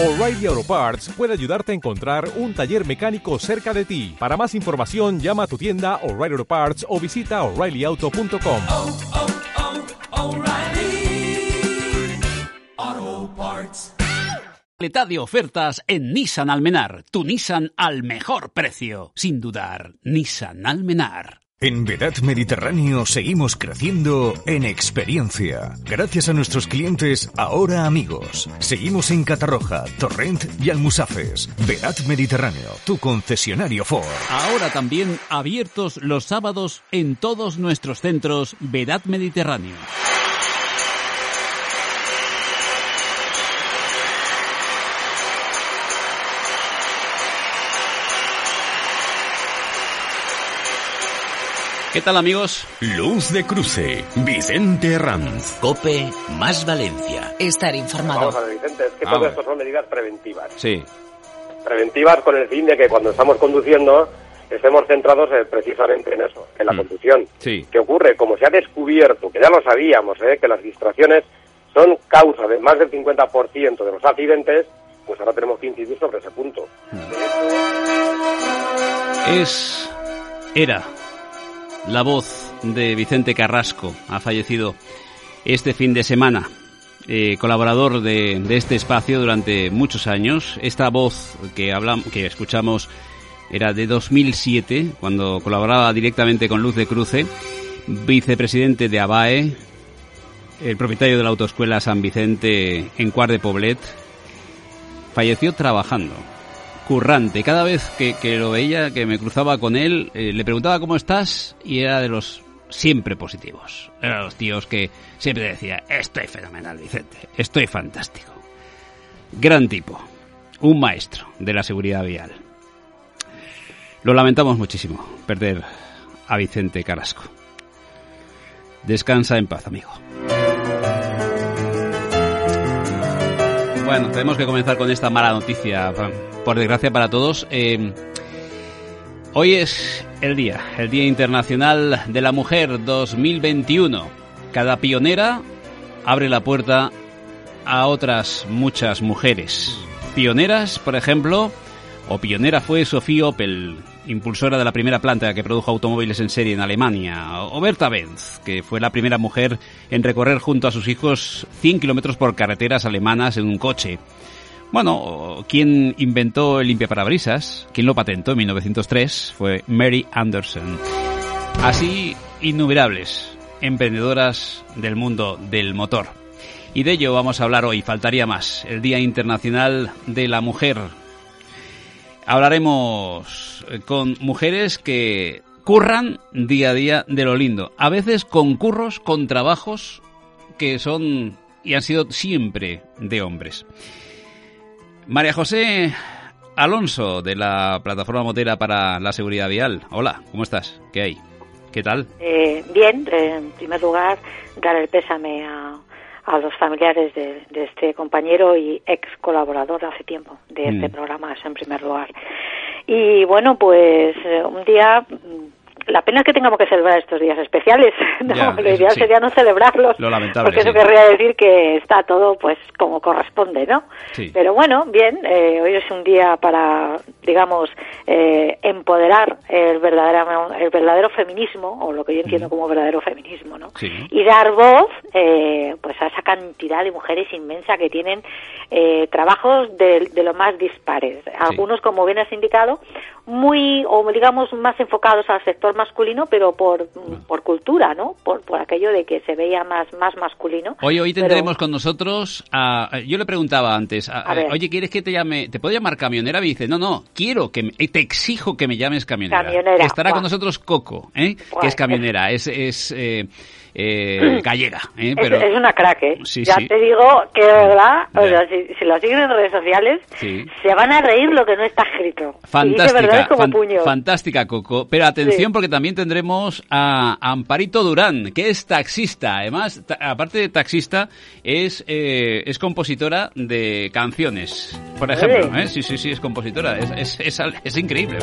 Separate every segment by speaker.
Speaker 1: O'Reilly Auto Parts puede ayudarte a encontrar un taller mecánico cerca de ti. Para más información, llama a tu tienda O'Reilly Auto Parts o visita oreillyauto.com.
Speaker 2: oh, oh, O'Reilly Auto Parts.
Speaker 3: Calidad de ofertas en Nissan Almenar, tu Nissan al mejor precio. Sin dudar, Nissan Almenar.
Speaker 4: En Vedat Mediterráneo seguimos creciendo en experiencia. Gracias a nuestros clientes, ahora amigos. Seguimos en Catarroja, Torrent y Almusafes. Vedat Mediterráneo, tu concesionario Ford.
Speaker 3: Ahora también abiertos los sábados en todos nuestros centros Vedat Mediterráneo. ¿Qué tal amigos?
Speaker 5: Luz de cruce, Vicente Herranz.
Speaker 6: Cope más Valencia.
Speaker 7: Estar informado.
Speaker 8: Vamos a ver, Vicente, es que
Speaker 3: Ah,
Speaker 8: todo
Speaker 3: bueno.
Speaker 8: esto son medidas preventivas.
Speaker 3: Sí.
Speaker 8: Preventivas con el fin de que cuando estamos conduciendo estemos centrados eh, precisamente en eso, en la
Speaker 3: Mm.
Speaker 8: conducción.
Speaker 3: Sí.
Speaker 8: ¿Qué ocurre? Como se ha descubierto, que ya lo sabíamos, eh, que las distracciones son causa de más del 50% de los accidentes, pues ahora tenemos que incidir sobre ese punto.
Speaker 3: Es. Era la voz de Vicente Carrasco. Ha fallecido este fin de semana. eh, colaborador de, de este espacio durante muchos años. Esta voz que, hablamos, que escuchamos era de 2007, cuando colaboraba directamente con Luz de Cruce, vicepresidente de ABAE, el propietario de la autoescuela San Vicente en Cuart de Poblet, falleció trabajando currante. Cada vez que, lo veía, que me cruzaba con él, eh, le preguntaba cómo estás y era de los siempre positivos. Era de los tíos que siempre decía, estoy fenomenal, Vicente, estoy fantástico. Gran tipo, un maestro de la seguridad vial. Lo lamentamos muchísimo, perder a Vicente Carrasco. Descansa en paz, amigo. Bueno, tenemos que comenzar con esta mala noticia, por desgracia para todos. Eh, hoy es el día, el Día Internacional de la Mujer 2021. Cada pionera abre la puerta a otras muchas mujeres. Pioneras, por ejemplo, o pionera fue Sophie Opel, impulsora de la primera planta que produjo automóviles en serie en Alemania, o Berta Benz, que fue la primera mujer en recorrer junto a sus hijos 100 kilómetros por carreteras alemanas en un coche. Bueno, quien inventó el limpiaparabrisas, quien lo patentó en 1903, fue Mary Anderson. Así, innumerables emprendedoras del mundo del motor. Y de ello vamos a hablar hoy, faltaría más, el Día Internacional de la Mujer. Hablaremos con mujeres que curran día a día de lo lindo, a veces con curros, con trabajos que son y han sido siempre de hombres. María José Alonso, de la Plataforma Motera para la Seguridad Vial. Hola, ¿cómo estás? ¿Qué hay? ¿Qué tal?
Speaker 9: Eh, bien, eh, en primer lugar, dar el pésame a, a los familiares de, de este compañero y ex colaborador hace tiempo de este
Speaker 3: Mm.
Speaker 9: programa, eso en primer lugar. Y bueno, pues eh, un día, mm, la pena es que tengamos que celebrar estos días especiales, ¿no?
Speaker 3: Ya,
Speaker 9: lo ideal
Speaker 3: sí.
Speaker 9: sería no celebrarlos,
Speaker 3: Lo lamentable,
Speaker 9: porque eso
Speaker 3: sí.
Speaker 9: querría decir que está todo pues como corresponde, ¿no?
Speaker 3: Sí.
Speaker 9: Pero bueno, bien, eh, hoy es un día para, digamos, eh, empoderar el verdadero, el verdadero feminismo, o lo que yo entiendo como verdadero feminismo, ¿no? Y dar voz, eh, pues a esa cantidad de mujeres inmensa que tienen eh, trabajos de, de lo más dispares. Algunos, como bien has indicado, muy, o digamos, más enfocados al sector masculino, pero por, por cultura, ¿no? Por, por aquello de que se veía más, más masculino.
Speaker 3: Hoy, hoy
Speaker 9: Pero-
Speaker 3: tendremos con nosotros a... Yo le preguntaba antes, a-
Speaker 9: A ver.
Speaker 3: oye, ¿quieres que te llame? ¿Te puedo llamar camionera? Y dice, no, no, quiero que... me- te exijo que me llames camionera.
Speaker 9: Camionera,
Speaker 3: Estará con nosotros Coco, ¿eh? Que es camionera, es, es eh, eh, gallega, ¿eh? Pero...
Speaker 9: es una crack, ¿eh?
Speaker 3: Sí,
Speaker 9: ya
Speaker 3: sí.
Speaker 9: te digo que de verdad, o
Speaker 3: Ya.
Speaker 9: sea, si, si lo siguen en redes sociales,
Speaker 3: Sí.
Speaker 9: se van a reír lo que no está escrito. Y dice
Speaker 3: Fantástica,
Speaker 9: como
Speaker 3: fan-
Speaker 9: puños.
Speaker 3: fantástica Coco. Pero atención porque también tendremos a Amparito Durán, que es taxista. Además, ta- aparte de taxista, es, eh, es compositora de canciones. Por ejemplo, ¿eh? sí, sí, sí, es compositora, es, es, es, increíble.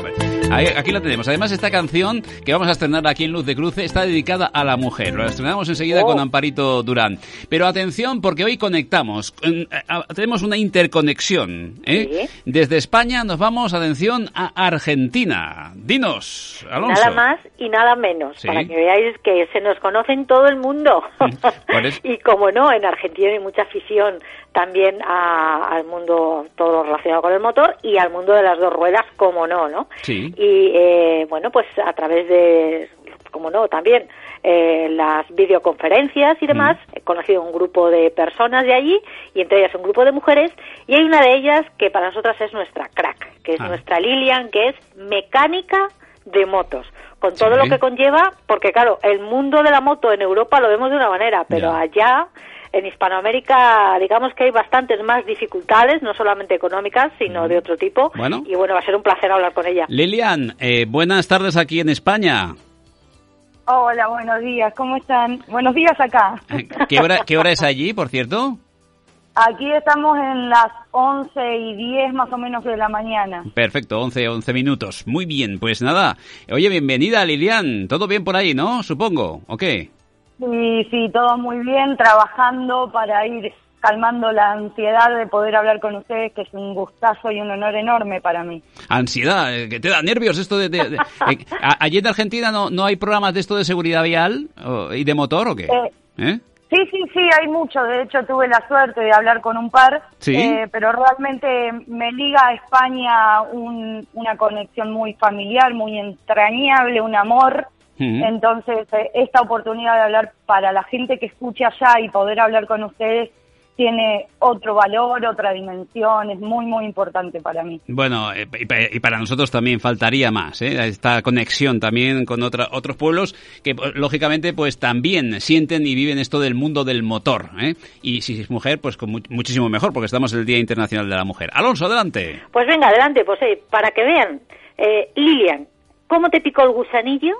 Speaker 3: aquí la tenemos. Además, esta canción que vamos a estrenar aquí en Luz de Cruce está dedicada a la mujer. Lo enseguida con oh. Amparito Durán. Pero atención, porque hoy conectamos, eh, tenemos una interconexión. ¿eh? Desde España nos vamos, atención, a Argentina. Dinos, Alonso.
Speaker 9: Nada más y nada menos, para que veáis que se nos conoce en todo el mundo. y como no, en Argentina hay mucha afición también al mundo todo relacionado con el motor y al mundo de las dos ruedas, como no, ¿no?
Speaker 3: Sí.
Speaker 9: Y eh, bueno, pues a través de, como no, también eh, las videoconferencias y demás, mm. he conocido un grupo de personas de allí y entre ellas un grupo de mujeres y hay una de ellas que para nosotras es nuestra crack, que es ah. nuestra Lilian, que es mecánica de motos con todo lo que conlleva, porque claro, el mundo de la moto en Europa lo vemos de una manera, pero allá en Hispanoamérica, digamos que hay bastantes más dificultades, no solamente económicas, sino de otro tipo.
Speaker 3: Bueno.
Speaker 9: Y bueno, va a ser un placer hablar con ella.
Speaker 3: Lilian, eh, buenas tardes aquí en España.
Speaker 7: Hola, buenos días, ¿cómo están? Buenos días acá.
Speaker 3: Eh, ¿Qué hora, qué hora es allí, por cierto?
Speaker 7: Aquí estamos en las 11 y 10 más o menos de la mañana.
Speaker 3: Perfecto, 11, 11 minutos. Muy bien, pues nada. Oye, bienvenida Lilian. ¿Todo bien por ahí, no? Supongo, ¿o qué?
Speaker 7: Sí, sí, todo muy bien, trabajando para ir calmando la ansiedad de poder hablar con ustedes, que es un gustazo y un honor enorme para mí.
Speaker 3: Ansiedad, eh, que te da nervios esto de... Eh, ¿Allí en Argentina no, no hay programas de esto de seguridad vial y de motor o qué?
Speaker 7: Eh, sí, sí, sí, hay mucho. De hecho, tuve la suerte de hablar con un par, pero realmente me liga a España una conexión muy familiar, muy entrañable, un amor entonces, esta oportunidad de hablar para la gente que escucha allá y poder hablar con ustedes tiene otro valor, otra dimensión, es muy, muy importante para mí.
Speaker 3: Bueno, eh, y para nosotros también faltaría más, ¿eh? esta conexión también con otra, otros pueblos que, lógicamente, pues también sienten y viven esto del mundo del motor. ¿eh? Y si es mujer, pues con muchísimo mejor, porque estamos en el Día Internacional de la Mujer. Alonso, adelante.
Speaker 9: Pues venga, adelante, pues para que vean. Lilian, ¿cómo te picó el gusanillo?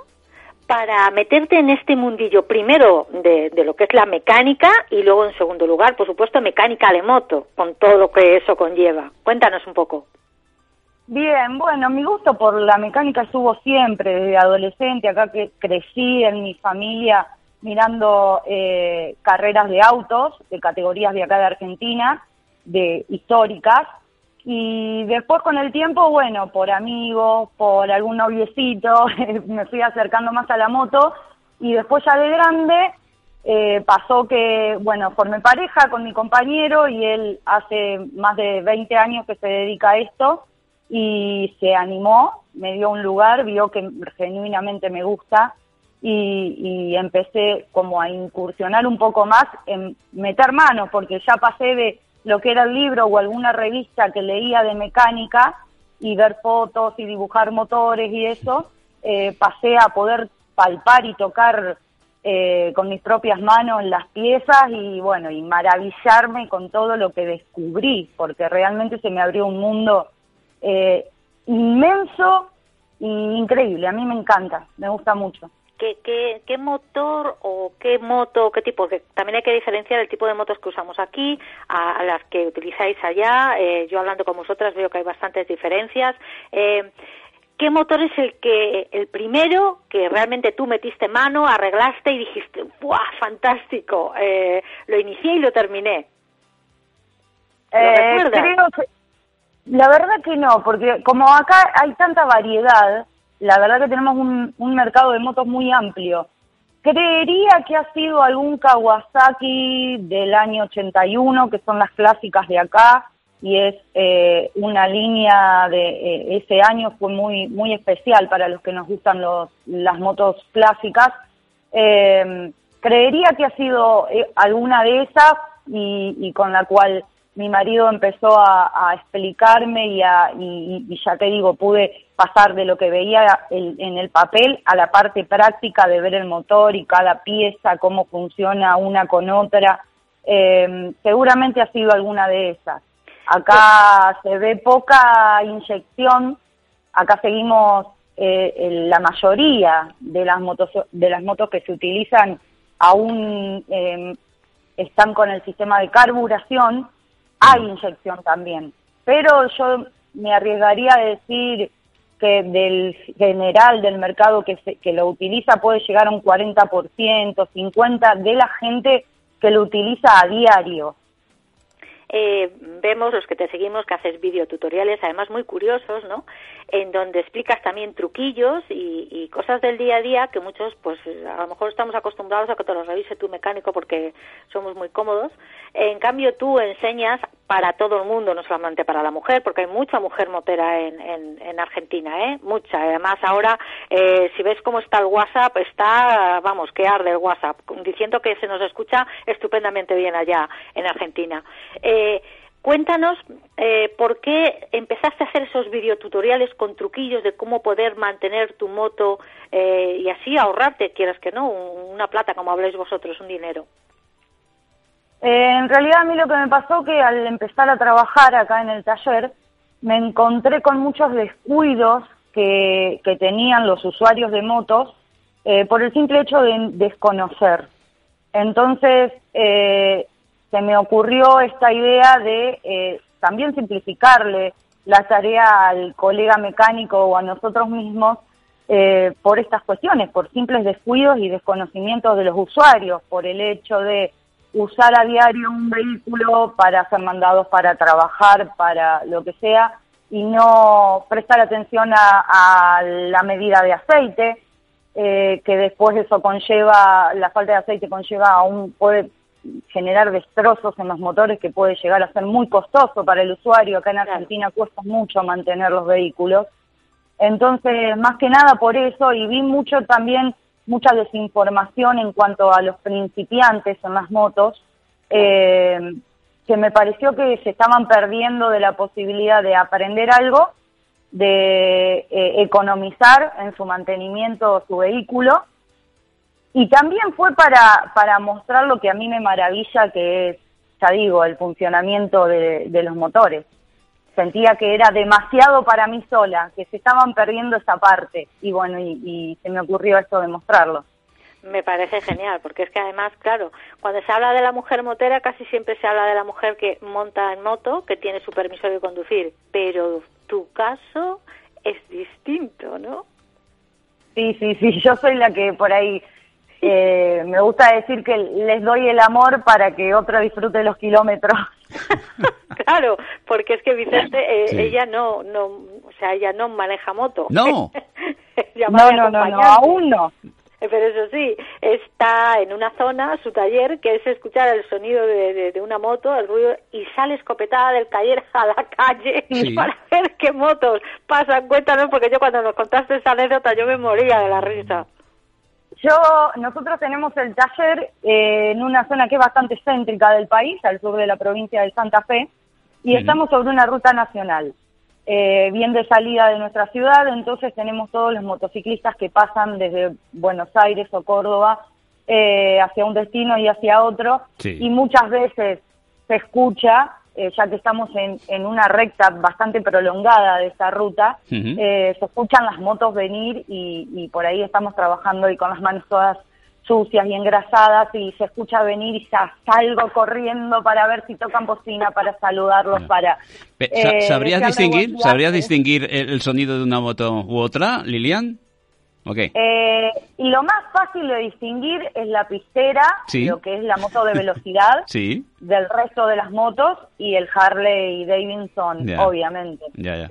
Speaker 9: Para meterte en este mundillo, primero de, lo que es la mecánica y luego, en segundo lugar, por supuesto, mecánica de moto, con todo lo que eso conlleva. Cuéntanos un poco.
Speaker 7: Bien, bueno, mi gusto por la mecánica estuvo siempre, desde adolescente, acá que crecí en mi familia mirando eh, carreras de autos, de categorías de acá de Argentina, de históricas, y después con el tiempo, bueno, por amigos, por algún noviecito, me fui acercando más a la moto. Y después ya de grande eh, pasó que, bueno, formé pareja con mi compañero y él hace más de 20 años que se dedica a esto y se animó, me dio un lugar, vio que genuinamente me gusta y, y empecé como a incursionar un poco más en meter manos porque ya pasé de lo que era el libro o alguna revista que leía de mecánica y ver fotos y dibujar motores y eso, eh, pasé a poder palpar y tocar eh, con mis propias manos las piezas y bueno, y maravillarme con todo lo que descubrí, porque realmente se me abrió un mundo eh, inmenso e increíble. A mí me encanta, me gusta mucho.
Speaker 9: ¿Qué, qué, qué motor o qué moto, qué tipo? Que también hay que diferenciar el tipo de motos que usamos aquí a, las que utilizáis allá. Eh, yo hablando con vosotras veo que hay bastantes diferencias. Eh, ¿Qué motor es el que el primero que realmente tú metiste mano, arreglaste y dijiste, ¡buah, fantástico! Eh, lo inicié y lo terminé.
Speaker 7: ¿Lo creo que, la verdad que no, porque como acá hay tanta variedad, la verdad que tenemos un, un mercado de motos muy amplio. Creería que ha sido algún Kawasaki del año 81, que son las clásicas de acá, y es eh, una línea de eh, ese año fue muy muy especial para los que nos gustan los, las motos clásicas. Eh, creería que ha sido alguna de esas y con la cual mi marido empezó a, explicarme y, y, ya te digo, pude pasar de lo que veía en el papel a la parte práctica de ver el motor y cada pieza, cómo funciona una con otra. Eh, seguramente ha sido alguna de esas. Acá se ve poca inyección, acá seguimos eh, la mayoría de las motos de las motos que se utilizan aún eh, están con el sistema de carburación hay inyección también. pero yo me arriesgaría a decir que del general del mercado que, se- que lo utiliza puede llegar a un 40%, 50% de la gente que lo utiliza a diario.
Speaker 9: Eh, vemos los que te seguimos que haces videotutoriales, además muy curiosos, ¿no? En donde explicas también truquillos y, y cosas del día a día que muchos, pues a lo mejor estamos acostumbrados a que te los revise tu mecánico porque somos muy cómodos. En cambio, tú enseñas para todo el mundo, no solamente para la mujer, porque hay mucha mujer motera en, en, en Argentina, ¿eh? Mucha. Además, ahora, eh, si ves cómo está el WhatsApp, está, vamos, que arde el WhatsApp, diciendo que se nos escucha estupendamente bien allá en Argentina. Eh, cuéntanos eh, por qué empezaste a hacer esos videotutoriales con truquillos de cómo poder mantener tu moto eh, y así ahorrarte, quieras que no, un- una plata, como habláis vosotros, un dinero.
Speaker 7: Eh, en realidad a mí lo que me pasó que al empezar a trabajar acá en el taller me encontré con muchos descuidos que, que tenían los usuarios de motos eh, por el simple hecho de desconocer. Entonces eh, se me ocurrió esta idea de eh, también simplificarle la tarea al colega mecánico o a nosotros mismos eh, por estas cuestiones, por simples descuidos y desconocimientos de los usuarios, por el hecho de usar a diario un vehículo para ser mandados para trabajar, para lo que sea, y no prestar atención a, a la medida de aceite, eh, que después eso conlleva, la falta de aceite conlleva a un, puede generar destrozos en los motores que puede llegar a ser muy costoso para el usuario. Acá en Argentina cuesta mucho mantener los vehículos. Entonces, más que nada por eso, y vi mucho también, mucha desinformación en cuanto a los principiantes en las motos, eh, que me pareció que se estaban perdiendo de la posibilidad de aprender algo, de eh, economizar en su mantenimiento su vehículo, y también fue para, para mostrar lo que a mí me maravilla, que es, ya digo, el funcionamiento de, de los motores sentía que era demasiado para mí sola, que se estaban perdiendo esa parte y bueno, y, y se me ocurrió esto de mostrarlo.
Speaker 9: Me parece genial, porque es que además, claro, cuando se habla de la mujer motera, casi siempre se habla de la mujer que monta en moto, que tiene su permiso de conducir, pero tu caso es distinto, ¿no?
Speaker 7: Sí, sí, sí, yo soy la que por ahí eh, me gusta decir que les doy el amor para que otro disfrute los kilómetros.
Speaker 9: claro, porque es que Vicente, eh,
Speaker 3: Sí.
Speaker 9: ella no, no, o sea, ella no maneja moto.
Speaker 3: No.
Speaker 9: Ella
Speaker 7: No, no, no, no, aún no.
Speaker 9: Eh, Pero eso sí, está en una zona, su taller, que es escuchar el sonido de, de- de una moto, el ruido, y sale escopetada del taller a la calle
Speaker 3: Sí.
Speaker 9: para ver qué motos pasan. Cuéntanos, porque yo cuando nos contaste esa anécdota yo me moría de la risa.
Speaker 7: Yo, nosotros tenemos el taller eh, en una zona que es bastante céntrica del país, al sur de la provincia de Santa Fe, y estamos sobre una ruta nacional, eh, bien de salida de nuestra ciudad, entonces tenemos todos los motociclistas que pasan desde Buenos Aires o Córdoba eh, hacia un destino y hacia otro,
Speaker 3: Sí.
Speaker 7: y muchas veces se escucha, eh, ya que estamos en, en una recta bastante prolongada de esta ruta, eh, se escuchan las motos venir y, y por ahí estamos trabajando y con las manos todas sucias y engrasadas y se escucha venir y ya salgo corriendo para ver si tocan bocina, para saludarlos, para... Eh,
Speaker 3: ¿Sabrías distinguir, ¿sabrías distinguir el, el sonido de una moto u otra, Lilian? ¿Ok?
Speaker 7: Eh, y lo más fácil de distinguir es la pistera,
Speaker 3: Sí.
Speaker 7: lo que es la moto de velocidad,
Speaker 3: Sí,
Speaker 7: del resto de las motos y el Harley Davidson,
Speaker 3: Ya.
Speaker 7: obviamente.
Speaker 3: ya, ya.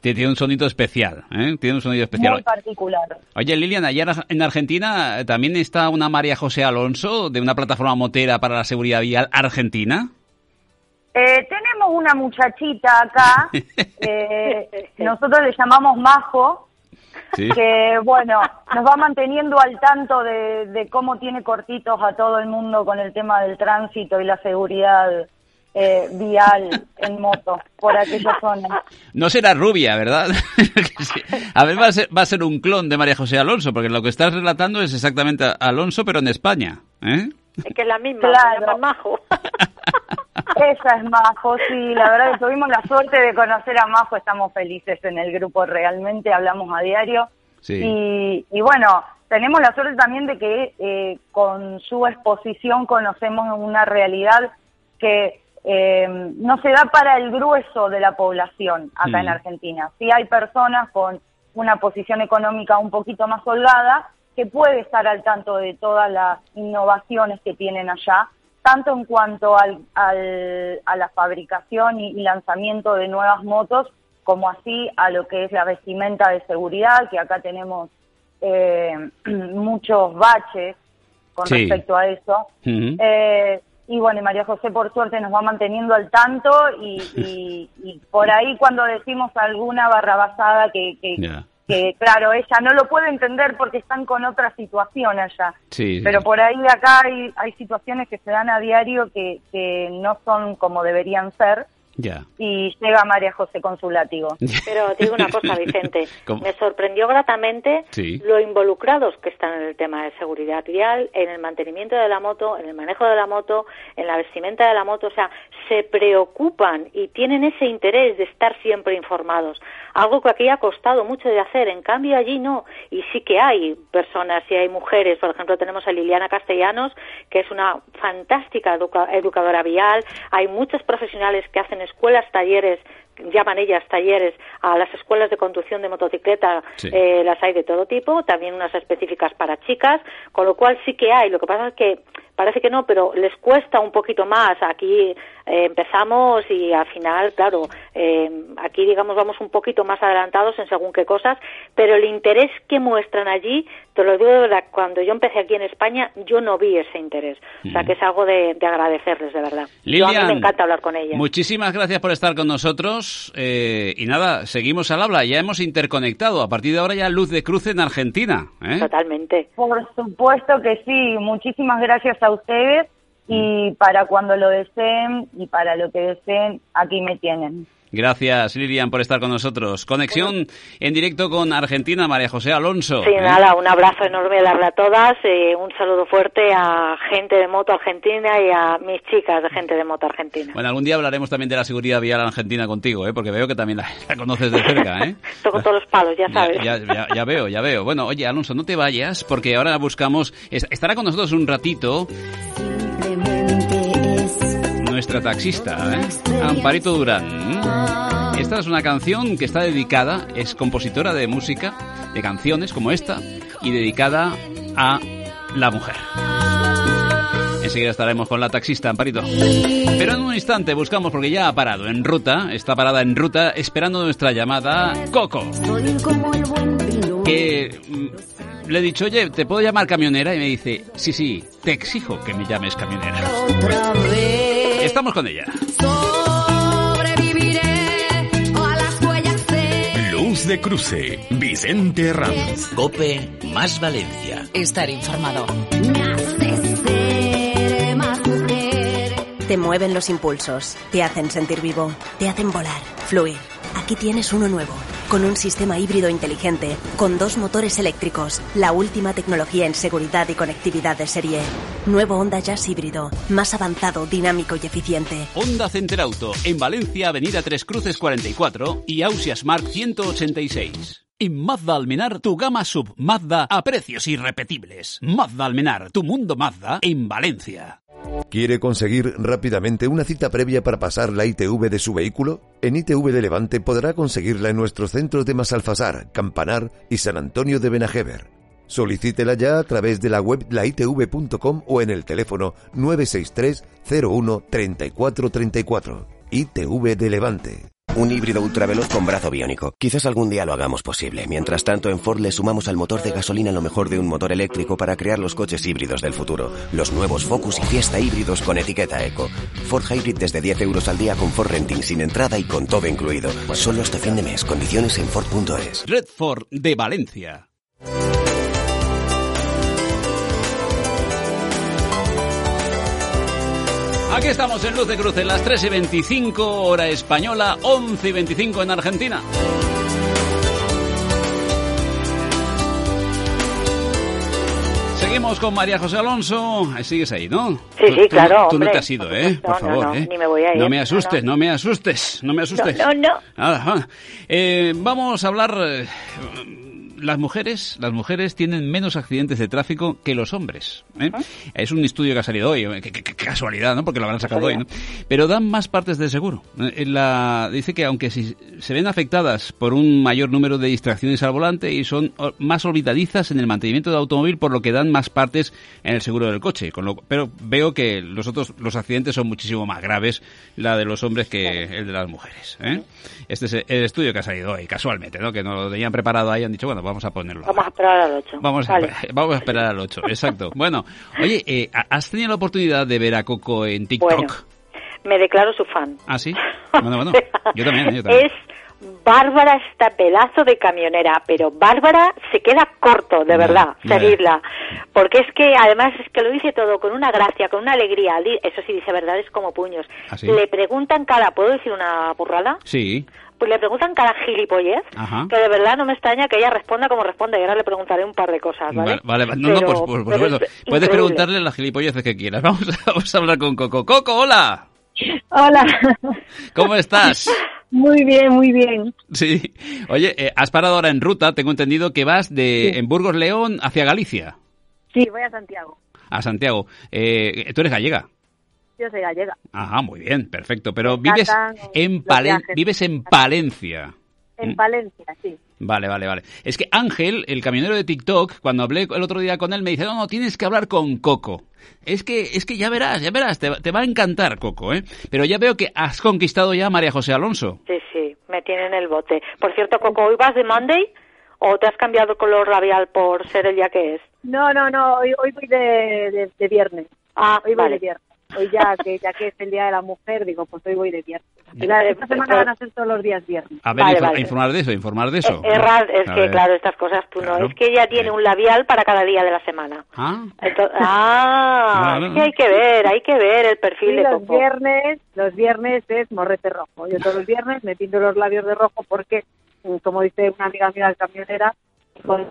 Speaker 3: Tie- Tiene un sonido especial, ¿eh? Tiene un sonido especial.
Speaker 7: Muy particular.
Speaker 3: Oye, Lilian, allá en Argentina eh, también está una María José Alonso de una plataforma motera para la seguridad vial argentina.
Speaker 7: Eh, tenemos una muchachita acá, eh, nosotros le llamamos Majo,
Speaker 3: Sí.
Speaker 7: que bueno, nos va manteniendo al tanto de, de cómo tiene cortitos a todo el mundo con el tema del tránsito y la seguridad eh, vial en moto por aquella zona.
Speaker 3: No será rubia, ¿verdad? A ver, va a, ser, va a ser un clon de María José Alonso, porque lo que estás relatando es exactamente Alonso, pero en España. ¿eh?
Speaker 9: Es que es la misma,
Speaker 7: Claro.
Speaker 9: llama Majo.
Speaker 7: Esa es Majo, sí, la verdad que tuvimos la suerte de conocer a Majo, estamos felices en el grupo realmente, hablamos a diario.
Speaker 3: Sí.
Speaker 7: Y, y bueno, tenemos la suerte también de que eh, con su exposición conocemos una realidad que eh, no se da para el grueso de la población acá en
Speaker 3: Mm.
Speaker 7: Argentina. Sí hay personas con una posición económica un poquito más holgada que puede estar al tanto de todas las innovaciones que tienen allá, tanto en cuanto al, al- a la fabricación y, lanzamiento de nuevas motos, como así a lo que es la vestimenta de seguridad, que acá tenemos eh, muchos baches con
Speaker 3: Sí.
Speaker 7: respecto a eso. Eh, y bueno, y María José por suerte nos va manteniendo al tanto y, y- y por ahí cuando decimos alguna barrabasada que, que. Que, claro, ella no lo puede entender porque están con otra situación allá.
Speaker 3: Sí, sí.
Speaker 7: Pero por ahí acá hay, hay situaciones que se dan a diario que, que no son como deberían ser
Speaker 3: Ya.
Speaker 7: y llega María José con su látigo.
Speaker 9: Pero te digo una cosa, Vicente.
Speaker 3: ¿Cómo?
Speaker 9: Me sorprendió gratamente
Speaker 3: Sí.
Speaker 9: lo involucrados que están en el tema de seguridad vial, en el mantenimiento de la moto, en el manejo de la moto, en la vestimenta de la moto. O sea, se preocupan y tienen ese interés de estar siempre informados. Algo que aquí ha costado mucho de hacer. En cambio, allí no. Y sí que hay personas y hay mujeres. Por ejemplo, tenemos a Liliana Castellanos, que es una fantástica educa- educadora vial. Hay muchos profesionales que hacen escuelas, talleres llaman ellas talleres a las escuelas de conducción de motocicleta,
Speaker 3: Sí.
Speaker 9: eh, las hay de todo tipo, también unas específicas para chicas, con lo cual sí que hay. Lo que pasa es que parece que no, pero les cuesta un poquito más. Aquí eh, empezamos y al final, claro, eh, aquí digamos vamos un poquito más adelantados en según qué cosas, pero el interés que muestran allí, te lo digo de verdad, cuando yo empecé aquí en España, yo no vi ese interés. O sea que es algo de, de agradecerles, de verdad. Yo a mí
Speaker 3: Lilian,
Speaker 9: me encanta hablar con ellas.
Speaker 3: Muchísimas gracias por estar con nosotros. Eh, y nada, seguimos al habla. Ya hemos interconectado. A partir de ahora ya luz de cruce en Argentina. ¿eh?
Speaker 9: Totalmente.
Speaker 7: Por supuesto que sí, muchísimas gracias a ustedes
Speaker 3: Mm.
Speaker 7: y para cuando lo deseen y para lo que deseen, aquí me tienen.
Speaker 3: Gracias, Lilian, por estar con nosotros. Conexión en directo con Argentina, María José Alonso.
Speaker 9: Sí,
Speaker 3: ¿eh?
Speaker 9: nada, un abrazo enorme darle a todas, eh, un saludo fuerte a gente de moto argentina y a mis chicas de gente de moto argentina.
Speaker 3: Bueno, algún día hablaremos también de la seguridad vial argentina contigo, ¿eh? porque veo que también la, la conoces de cerca. ¿eh?
Speaker 9: Toco todos los palos, ya sabes.
Speaker 3: ya, ya- ya veo, ya veo. Bueno, oye, Alonso, no te vayas, porque ahora buscamos... es- Estará con nosotros un ratito nuestra taxista, ¿eh? Amparito Durán. Esta es una canción que está dedicada, es compositora de música, de canciones como esta, y dedicada a la mujer. Enseguida estaremos con la taxista, Amparito. Pero en un instante buscamos, porque ya ha parado en ruta, está parada en ruta, esperando nuestra llamada Coco. Que mm, le he dicho, oye, ¿te puedo llamar camionera? Y me dice, sí, sí, te exijo que me llames camionera. Estamos con ella.
Speaker 5: Luz de cruce. Vicente Ranz.
Speaker 6: Cope más Valencia.
Speaker 10: Estar informado.
Speaker 11: Te mueven los impulsos, te hacen sentir vivo, te hacen volar, fluir. Aquí tienes uno nuevo, con un sistema híbrido inteligente, con dos motores eléctricos, la última tecnología en seguridad y conectividad de serie. Nuevo Honda Jazz híbrido, más avanzado, dinámico y eficiente.
Speaker 3: Honda Center Auto, en Valencia, Avenida Tres Cruces 44 y Ausias Mark 186. En Mazda Almenar, tu gama sub Mazda a precios irrepetibles. Mazda Almenar, tu mundo Mazda en Valencia.
Speaker 12: ¿Quiere conseguir rápidamente una cita previa para pasar la ITV de su vehículo? En ITV de Levante podrá conseguirla en nuestros centros de Masalfasar, Campanar y San Antonio de Benajever. Solicítela ya a través de la web laitv.com o en el teléfono 963 01 34 34. ITV de Levante.
Speaker 13: Un híbrido ultraveloz con brazo biónico. Quizás algún día lo hagamos posible. Mientras tanto, en Ford le sumamos al motor de gasolina lo mejor de un motor eléctrico para crear los coches híbridos del futuro. Los nuevos Focus y Fiesta híbridos con etiqueta Eco. Ford Hybrid desde 10 euros al día con Ford Renting sin entrada y con todo incluido. Solo este fin de mes. Condiciones en Ford.es.
Speaker 3: Redford de Valencia. Aquí estamos en Luz de Cruce, las 3 y 25 hora española, 11 y 25 en Argentina. Seguimos con María José Alonso. Sigues ahí, ¿no?
Speaker 9: Sí, sí,
Speaker 3: Tú-
Speaker 9: claro,
Speaker 3: Tú no te has ido, ¿eh? Por
Speaker 9: No,
Speaker 3: favor,
Speaker 9: no,
Speaker 3: ¿eh?
Speaker 9: ni me voy a ir.
Speaker 3: No me asustes, no, me asustes, no me asustes.
Speaker 9: No, no,
Speaker 3: nada. Eh, vamos a hablar eh, las mujeres, las mujeres tienen menos accidentes de tráfico que los hombres. ¿eh? Es un estudio que ha salido hoy, qué, qué- qué casualidad, ¿no? Porque lo habrán sacado hoy, ¿no? Pero dan más partes de seguro. Eh, en la- dice que aunque si se ven afectadas por un mayor número de distracciones al volante y son más olvidadizas en el mantenimiento del automóvil, por lo que dan más partes en el seguro del coche. Con lo, pero veo que los otros, los accidentes son muchísimo más graves, la de los hombres que el de las mujeres. ¿eh? Este es el estudio que ha salido hoy, casualmente, ¿no? Que no lo tenían preparado ahí, han dicho, bueno, vamos a ponerlo.
Speaker 9: Vamos a esperar al 8.
Speaker 3: Vamos a, vamos a esperar al 8, exacto. Bueno, oye, eh, ¿has tenido la oportunidad de ver a Coco en TikTok?
Speaker 9: Bueno, me declaro su fan.
Speaker 3: ¿Ah, sí? Bueno, bueno, yo también, yo también.
Speaker 9: Es Bárbara esta pedazo de camionera, pero Bárbara se queda corto, de verdad,
Speaker 3: ya.
Speaker 9: seguirla. Porque es que además es que lo dice todo con una gracia, con una alegría. Eso sí, dice verdades como puños.
Speaker 3: ¿Ah, sí?
Speaker 9: Le preguntan cada, ¿puedo decir una burrada?
Speaker 3: Sí,
Speaker 9: Pues le preguntan cada gilipollez,
Speaker 3: Ajá.
Speaker 9: que de verdad no me extraña que ella responda como responde. Y ahora le preguntaré un par de cosas, ¿vale?
Speaker 3: vale, vale. No, no,
Speaker 9: Pero-
Speaker 3: por, por- por
Speaker 9: pero
Speaker 3: supuesto.
Speaker 9: es
Speaker 3: Puedes
Speaker 9: increíble.
Speaker 3: preguntarle las gilipolleces que quieras. Vamos a, vamos a hablar con Coco. Coco, hola.
Speaker 14: Hola.
Speaker 3: ¿Cómo estás?
Speaker 14: Muy bien, muy bien.
Speaker 3: Sí. Oye, eh, has parado ahora en ruta. Tengo entendido que vas de en Burgos León hacia Galicia,
Speaker 14: Sí, voy a Santiago.
Speaker 3: a Santiago. Eh, ¿Tú eres gallega?
Speaker 14: Yo soy gallega.
Speaker 3: Ajá, muy bien, perfecto. Pero
Speaker 14: Me
Speaker 3: vives en Palen- vives en Palencia.
Speaker 14: En
Speaker 3: Mm.
Speaker 14: Palencia, sí.
Speaker 3: Vale, vale, vale. Es que Ángel, el camionero de TikTok, cuando hablé el otro día con él, me dice, no, no, tienes que hablar con Coco. Es que, es que ya verás, ya verás, te, va- te va a encantar, Coco, ¿eh? Pero ya veo que has conquistado ya a María José Alonso.
Speaker 9: Sí, sí, me tienen el bote. Por cierto, Coco, ¿hoy vas de Monday o te has cambiado el color labial por ser el día que es?
Speaker 14: No, no, no, hoy, hoy voy de, de, de viernes.
Speaker 9: Ah,
Speaker 14: hoy voy
Speaker 9: vale.
Speaker 14: de viernes. Hoy ya que, ya que es el Día de la Mujer, digo, pues hoy voy de viernes. Y la- esta semana van a ser todos los días viernes.
Speaker 3: A ver,
Speaker 9: Vale,
Speaker 3: infor-
Speaker 9: vale.
Speaker 3: informar de eso, informar de eso.
Speaker 9: Es es que
Speaker 3: ver.
Speaker 9: claro, estas cosas tú
Speaker 3: Claro.
Speaker 9: no. Es que ella tiene un labial para cada día de la semana.
Speaker 3: Ah,
Speaker 9: Entonces, ah,
Speaker 3: Claro.
Speaker 9: es que hay que ver, hay que ver el perfil
Speaker 14: Y
Speaker 9: de
Speaker 14: los
Speaker 9: Coco.
Speaker 14: viernes, los viernes es morrete rojo. Yo todos los viernes me pinto los labios de rojo porque, mm, como dice una amiga mía camionera, con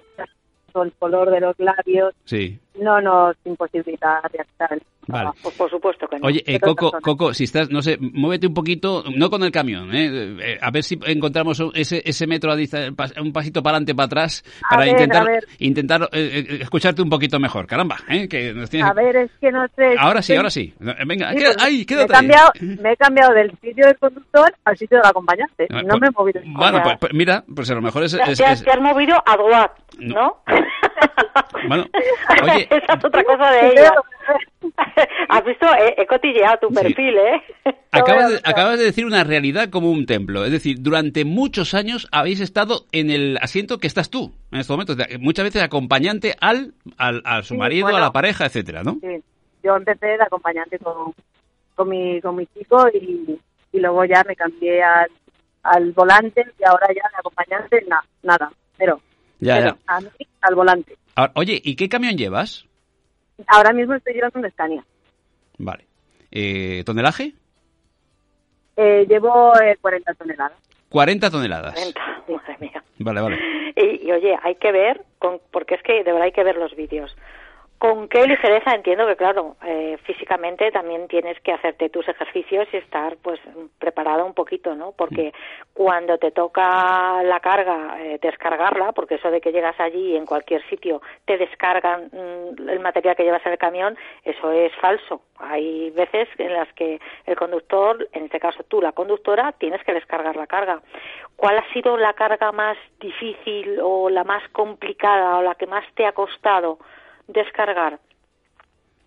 Speaker 14: con el color de los labios
Speaker 3: sí.
Speaker 14: No nos imposibilita realizar el
Speaker 3: Vale.
Speaker 9: Pues por supuesto que no.
Speaker 3: Oye, eh, Coco. Coco, si estás, no sé, muévete un poquito, no con el camión, ¿eh? Eh, a ver si encontramos ese, ese metro a un pasito para adelante, para atrás,
Speaker 14: A
Speaker 3: para
Speaker 14: ver,
Speaker 3: intentar, intentar eh, eh, escucharte un poquito mejor. Caramba, ¿eh? Que nos tienes-
Speaker 14: A ver, es que no sé.
Speaker 3: Ahora sí, ahora sí. Venga,
Speaker 14: Sí,
Speaker 3: queda-
Speaker 14: pues,
Speaker 3: ay,
Speaker 14: me, he
Speaker 3: quédate
Speaker 14: cambiado, me he cambiado del sitio del conductor al sitio del acompañante.
Speaker 3: Ah,
Speaker 14: no
Speaker 3: pues-
Speaker 14: me he movido.
Speaker 3: Bueno, pues, pues mira, pues a lo mejor es...
Speaker 9: Te,
Speaker 3: es-
Speaker 9: te has,
Speaker 3: es-
Speaker 9: te has movido a droite, ¿no?
Speaker 3: bueno, oye,
Speaker 9: Esa es otra cosa de ella. Has visto, he, he cotilleado tu
Speaker 3: Sí.
Speaker 9: perfil, ¿eh?
Speaker 3: acabas de, acabas de decir una realidad como un templo. Es decir, durante muchos años habéis estado en el asiento que estás tú, en estos momentos. Muchas veces acompañante al, al, a su
Speaker 14: Sí,
Speaker 3: marido,
Speaker 14: bueno.
Speaker 3: a la pareja, etcétera, ¿no?
Speaker 14: Sí. Yo empecé de acompañante con, con, mi, con mi chico y, y luego ya me cambié al, al volante y ahora ya de acompañante na- nada, pero,
Speaker 3: Ya,
Speaker 14: pero
Speaker 3: ya.
Speaker 14: a mí al volante.
Speaker 3: Ahora, oye, ¿y qué camión llevas?
Speaker 14: Ahora mismo estoy llevando un Scania.
Speaker 3: Vale. Eh, ¿Tonelaje?
Speaker 14: Eh, llevo eh, 40 toneladas.
Speaker 3: 40 toneladas.
Speaker 9: Madre mía.
Speaker 3: Vale, vale.
Speaker 9: Y, y, oye, hay que ver, con, porque es que de verdad hay que ver los vídeos. Con qué ligereza entiendo que, claro, eh, físicamente también tienes que hacerte tus ejercicios y estar, pues, preparada un poquito, ¿no? Porque cuando te toca la carga, eh, descargarla, porque eso de que llegas allí y en cualquier sitio te descargan mm, el material que llevas en el camión, eso es falso. Hay veces en las que el conductor, en este caso tú, la conductora, tienes que descargar la carga. ¿Cuál ha sido la carga más difícil o la más complicada o la que más te ha costado descargar?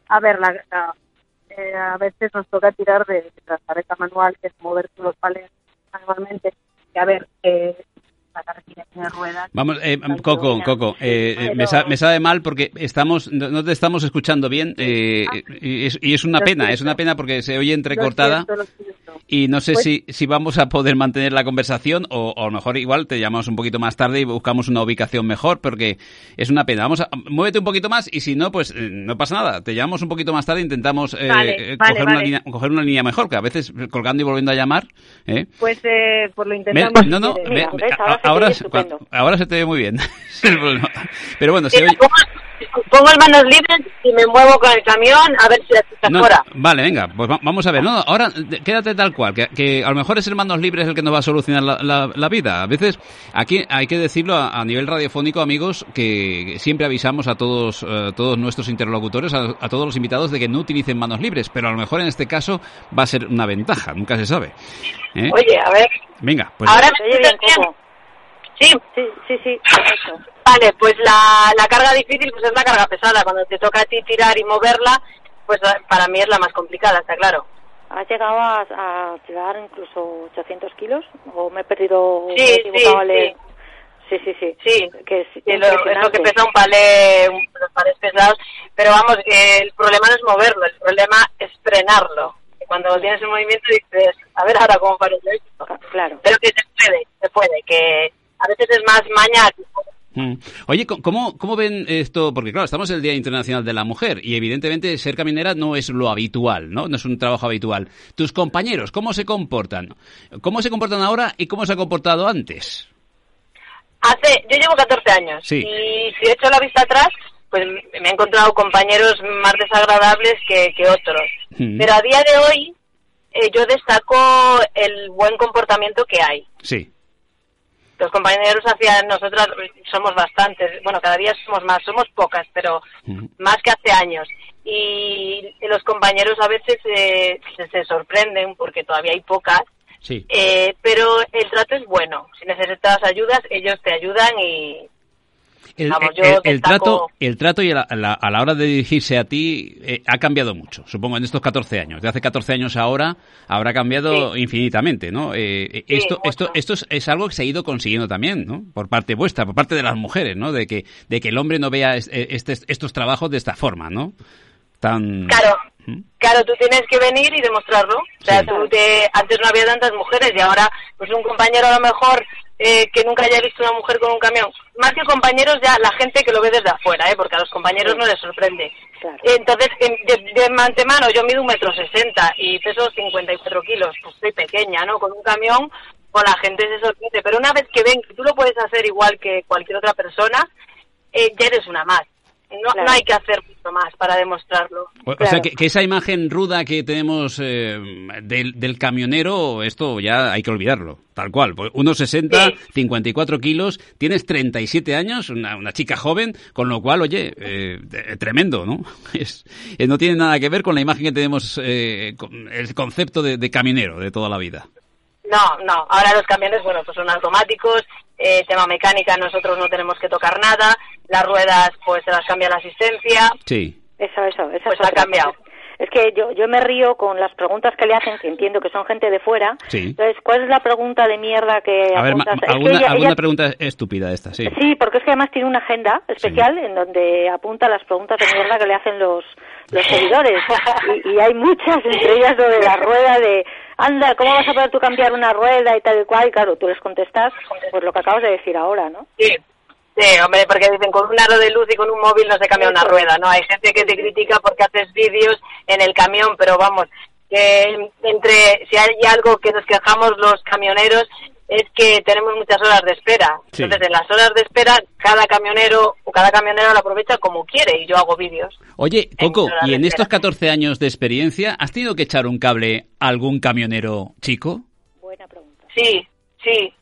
Speaker 14: A ver, la, la- eh, a veces nos toca tirar de, de trazareta manual, que es mover los palés manualmente. Y a ver, eh, la carretilla tiene ruedas.
Speaker 3: Vamos, eh, Coco, Coco, eh, eh, me, sa- me sabe mal porque estamos, no, no te estamos escuchando bien eh, y, es, y es una pena,
Speaker 14: siento.
Speaker 3: es una pena porque se oye
Speaker 14: Lo
Speaker 3: entrecortada
Speaker 14: siento, lo siento.
Speaker 3: Y no sé
Speaker 14: Pues-
Speaker 3: si, si vamos a poder mantener la conversación o, mejor igual te llamamos un poquito más tarde y buscamos una ubicación mejor porque es una pena. Vamos a, muévete un poquito más y si no, pues eh, no pasa nada. Te llamamos un poquito más tarde e intentamos eh,
Speaker 14: Vale,
Speaker 3: eh,
Speaker 14: vale,
Speaker 3: coger, Una línea, coger una línea mejor, que a veces colgando y volviendo a llamar. ¿eh?
Speaker 14: Pues, eh, pues lo intentamos.
Speaker 3: no, no, ve- ve- ahora, se- ahora se te ve muy bien. Pero bueno, se oye,
Speaker 14: ¿cómo,
Speaker 10: pongo el manos libres y me muevo con el camión a ver si la chica
Speaker 3: No,
Speaker 10: fuera.
Speaker 3: vale, venga, pues va- vamos a ver. No, ahora quédate tal cual, que, que a lo mejor es el manos libres el que nos va a solucionar la, la- la vida. A veces, aquí hay que decirlo a, a nivel radiofónico, amigos, que siempre avisamos a todos, eh, todos nuestros interlocutores, a, a todos los invitados, de que no utilicen manos libres, pero a lo mejor en este caso va a ser una ventaja, nunca se sabe. ¿eh?
Speaker 10: Oye, a ver.
Speaker 3: Venga, pues
Speaker 10: Ahora
Speaker 9: ¿Se oye bien?
Speaker 10: Sí.
Speaker 9: Sí, sí, sí.
Speaker 10: Vale, pues la, la carga difícil pues es la carga pesada. Cuando te toca a ti tirar y moverla, pues para mí es la más complicada, está claro.
Speaker 9: ¿Has llegado a, a tirar incluso 800 kilos? ¿O me he perdido?
Speaker 10: Sí,
Speaker 9: me he equivocado
Speaker 10: sí,
Speaker 9: sí. Sí, sí,
Speaker 10: Sí,
Speaker 9: Que es,
Speaker 10: Sí, lo- es lo que pesa un palé, los palés pesados, pero vamos, el problema no es moverlo, el problema es frenarlo. Cuando tienes un movimiento dices, a ver ahora cómo paro esto.
Speaker 9: Claro.
Speaker 10: Pero que se puede, se puede, que a veces es más maña.
Speaker 3: Mm. Oye, ¿cómo- ¿cómo, ¿cómo ven esto? Porque claro, estamos en el Día Internacional de la Mujer y evidentemente ser caminera no es lo habitual, ¿no? No es un trabajo habitual. Tus compañeros, ¿cómo se comportan? ¿Cómo se comportan ahora y cómo se ha comportado antes?
Speaker 10: Hace, yo llevo 14 años
Speaker 3: Sí.
Speaker 10: y si he hecho la vista atrás, pues me he encontrado compañeros más desagradables que, que otros.
Speaker 3: Mm.
Speaker 10: Pero a día de hoy eh, yo destaco el buen comportamiento que hay.
Speaker 3: Sí.
Speaker 10: Los compañeros hacia nosotras somos bastantes, bueno, cada día somos más, somos pocas, pero más que hace años. Y los compañeros a veces eh, se, se sorprenden porque todavía hay pocas,
Speaker 3: Sí.
Speaker 10: eh, pero el trato es bueno. Si necesitas ayudas, ellos te ayudan y
Speaker 3: El,
Speaker 10: Vamos, yo
Speaker 3: el- el
Speaker 10: destaco-
Speaker 3: trato, el trato y a la, a la- hora de dirigirse a ti eh, ha cambiado mucho, supongo, en estos 14 años. De hace 14 años a ahora habrá cambiado infinitamente, ¿no? Eh, eh,
Speaker 10: Sí,
Speaker 3: esto esto, esto es, es algo que se ha ido consiguiendo también, ¿no? Por parte vuestra, por parte de las mujeres, ¿no? De que, de que el hombre no vea es- eh, este- estos trabajos de esta forma, ¿no? Tan...
Speaker 10: Claro, claro, tú tienes que venir y demostrarlo. O sea, tú te, antes no había tantas mujeres y ahora, pues un compañero a lo mejor eh, que nunca haya visto una mujer con un camión, más que compañeros ya la gente que lo ve desde afuera, ¿eh? porque a los compañeros no les sorprende. Entonces, en- de, de antemano yo mido un metro sesenta y peso 54 kilos, pues soy pequeña, ¿no? Con un camión, con la gente se sorprende. Pero una vez que ven que tú lo puedes hacer igual que cualquier otra persona, eh, ya eres una más. No,
Speaker 9: Claro.
Speaker 10: no hay que hacer mucho más para demostrarlo.
Speaker 3: O, o sea, que, que esa imagen ruda que tenemos eh, del, del camionero, esto ya hay que olvidarlo, tal cual. Pues 1,60, 54 kilos, tienes 37 años, una, una chica joven, con lo cual, oye, eh, eh, tremendo, ¿no? Es, eh, no tiene nada que ver con la imagen que tenemos, eh, con el concepto de, de camionero de toda la vida.
Speaker 10: No, no. Ahora los camiones, bueno, pues son automáticos. Eh, tema mecánica, nosotros no tenemos que tocar nada. Las ruedas, pues se las cambia la asistencia.
Speaker 3: Sí.
Speaker 9: Eso, eso, eso.
Speaker 10: Pues
Speaker 9: es
Speaker 10: ha
Speaker 9: otra.
Speaker 10: cambiado.
Speaker 9: Es que yo, yo me río con las preguntas que le hacen, que entiendo que son gente de fuera.
Speaker 3: Sí.
Speaker 9: Entonces, ¿cuál es la pregunta de mierda que
Speaker 3: A ver,
Speaker 9: apuntas? Es que
Speaker 3: alguna,
Speaker 9: ella-
Speaker 3: alguna
Speaker 9: ella-
Speaker 3: pregunta estúpida esta, sí.
Speaker 9: Sí, porque es que además tiene una agenda especial en donde apunta las preguntas de mierda que le hacen los, los seguidores. Y, y hay muchas, entre ellas lo de la rueda de, anda, ¿cómo vas a poder tú cambiar una rueda y tal y cual? Y claro, tú les contestas pues lo que acabas de decir ahora, ¿no?
Speaker 10: Sí. Sí, hombre, porque dicen con un aro de luz y con un móvil no se cambia una rueda, ¿no? Hay gente que te critica porque haces vídeos en el camión, pero vamos, que entre, si hay algo que nos quejamos los camioneros es que tenemos muchas horas de espera.
Speaker 3: Sí.
Speaker 10: Entonces, en las horas de espera, cada camionero o cada camionero lo aprovecha como quiere y yo hago vídeos.
Speaker 3: Oye, Coco, ¿y en estos
Speaker 10: espera.
Speaker 3: 14 años de experiencia has tenido que echar un cable a algún camionero chico?
Speaker 10: Sí, sí.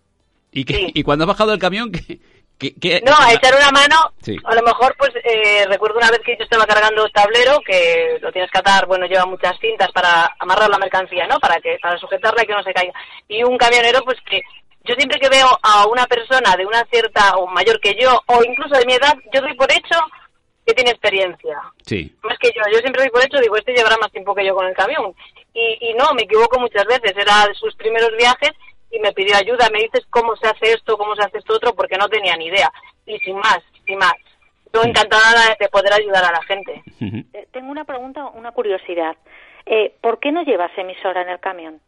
Speaker 3: ¿Y, qué- y cuando has bajado del camión, ¿qué, qué- qué-
Speaker 10: No, a echar una mano,
Speaker 3: Sí.
Speaker 10: a lo mejor, pues eh, recuerdo una vez que yo estaba cargando el tablero, que lo tienes que atar, bueno, lleva muchas cintas para amarrar la mercancía, ¿no? Para que para sujetarla y que no se caiga. Y un camionero, pues que yo siempre que veo a una persona de una cierta o mayor que yo, o incluso de mi edad, yo doy por hecho que tiene experiencia.
Speaker 3: Sí.
Speaker 10: Más que yo, yo siempre doy por hecho, digo, este llevará más tiempo que yo con el camión. Y, y no, me equivoco muchas veces, era de sus primeros viajes y me pidió ayuda, me dices cómo se hace esto, cómo se hace esto otro, porque no tenía ni idea. Y sin más, sin más. Yo encantada de poder ayudar a la gente.
Speaker 9: Eh, Tengo una pregunta, una curiosidad. Eh, ¿Por qué no llevas emisora en el camión?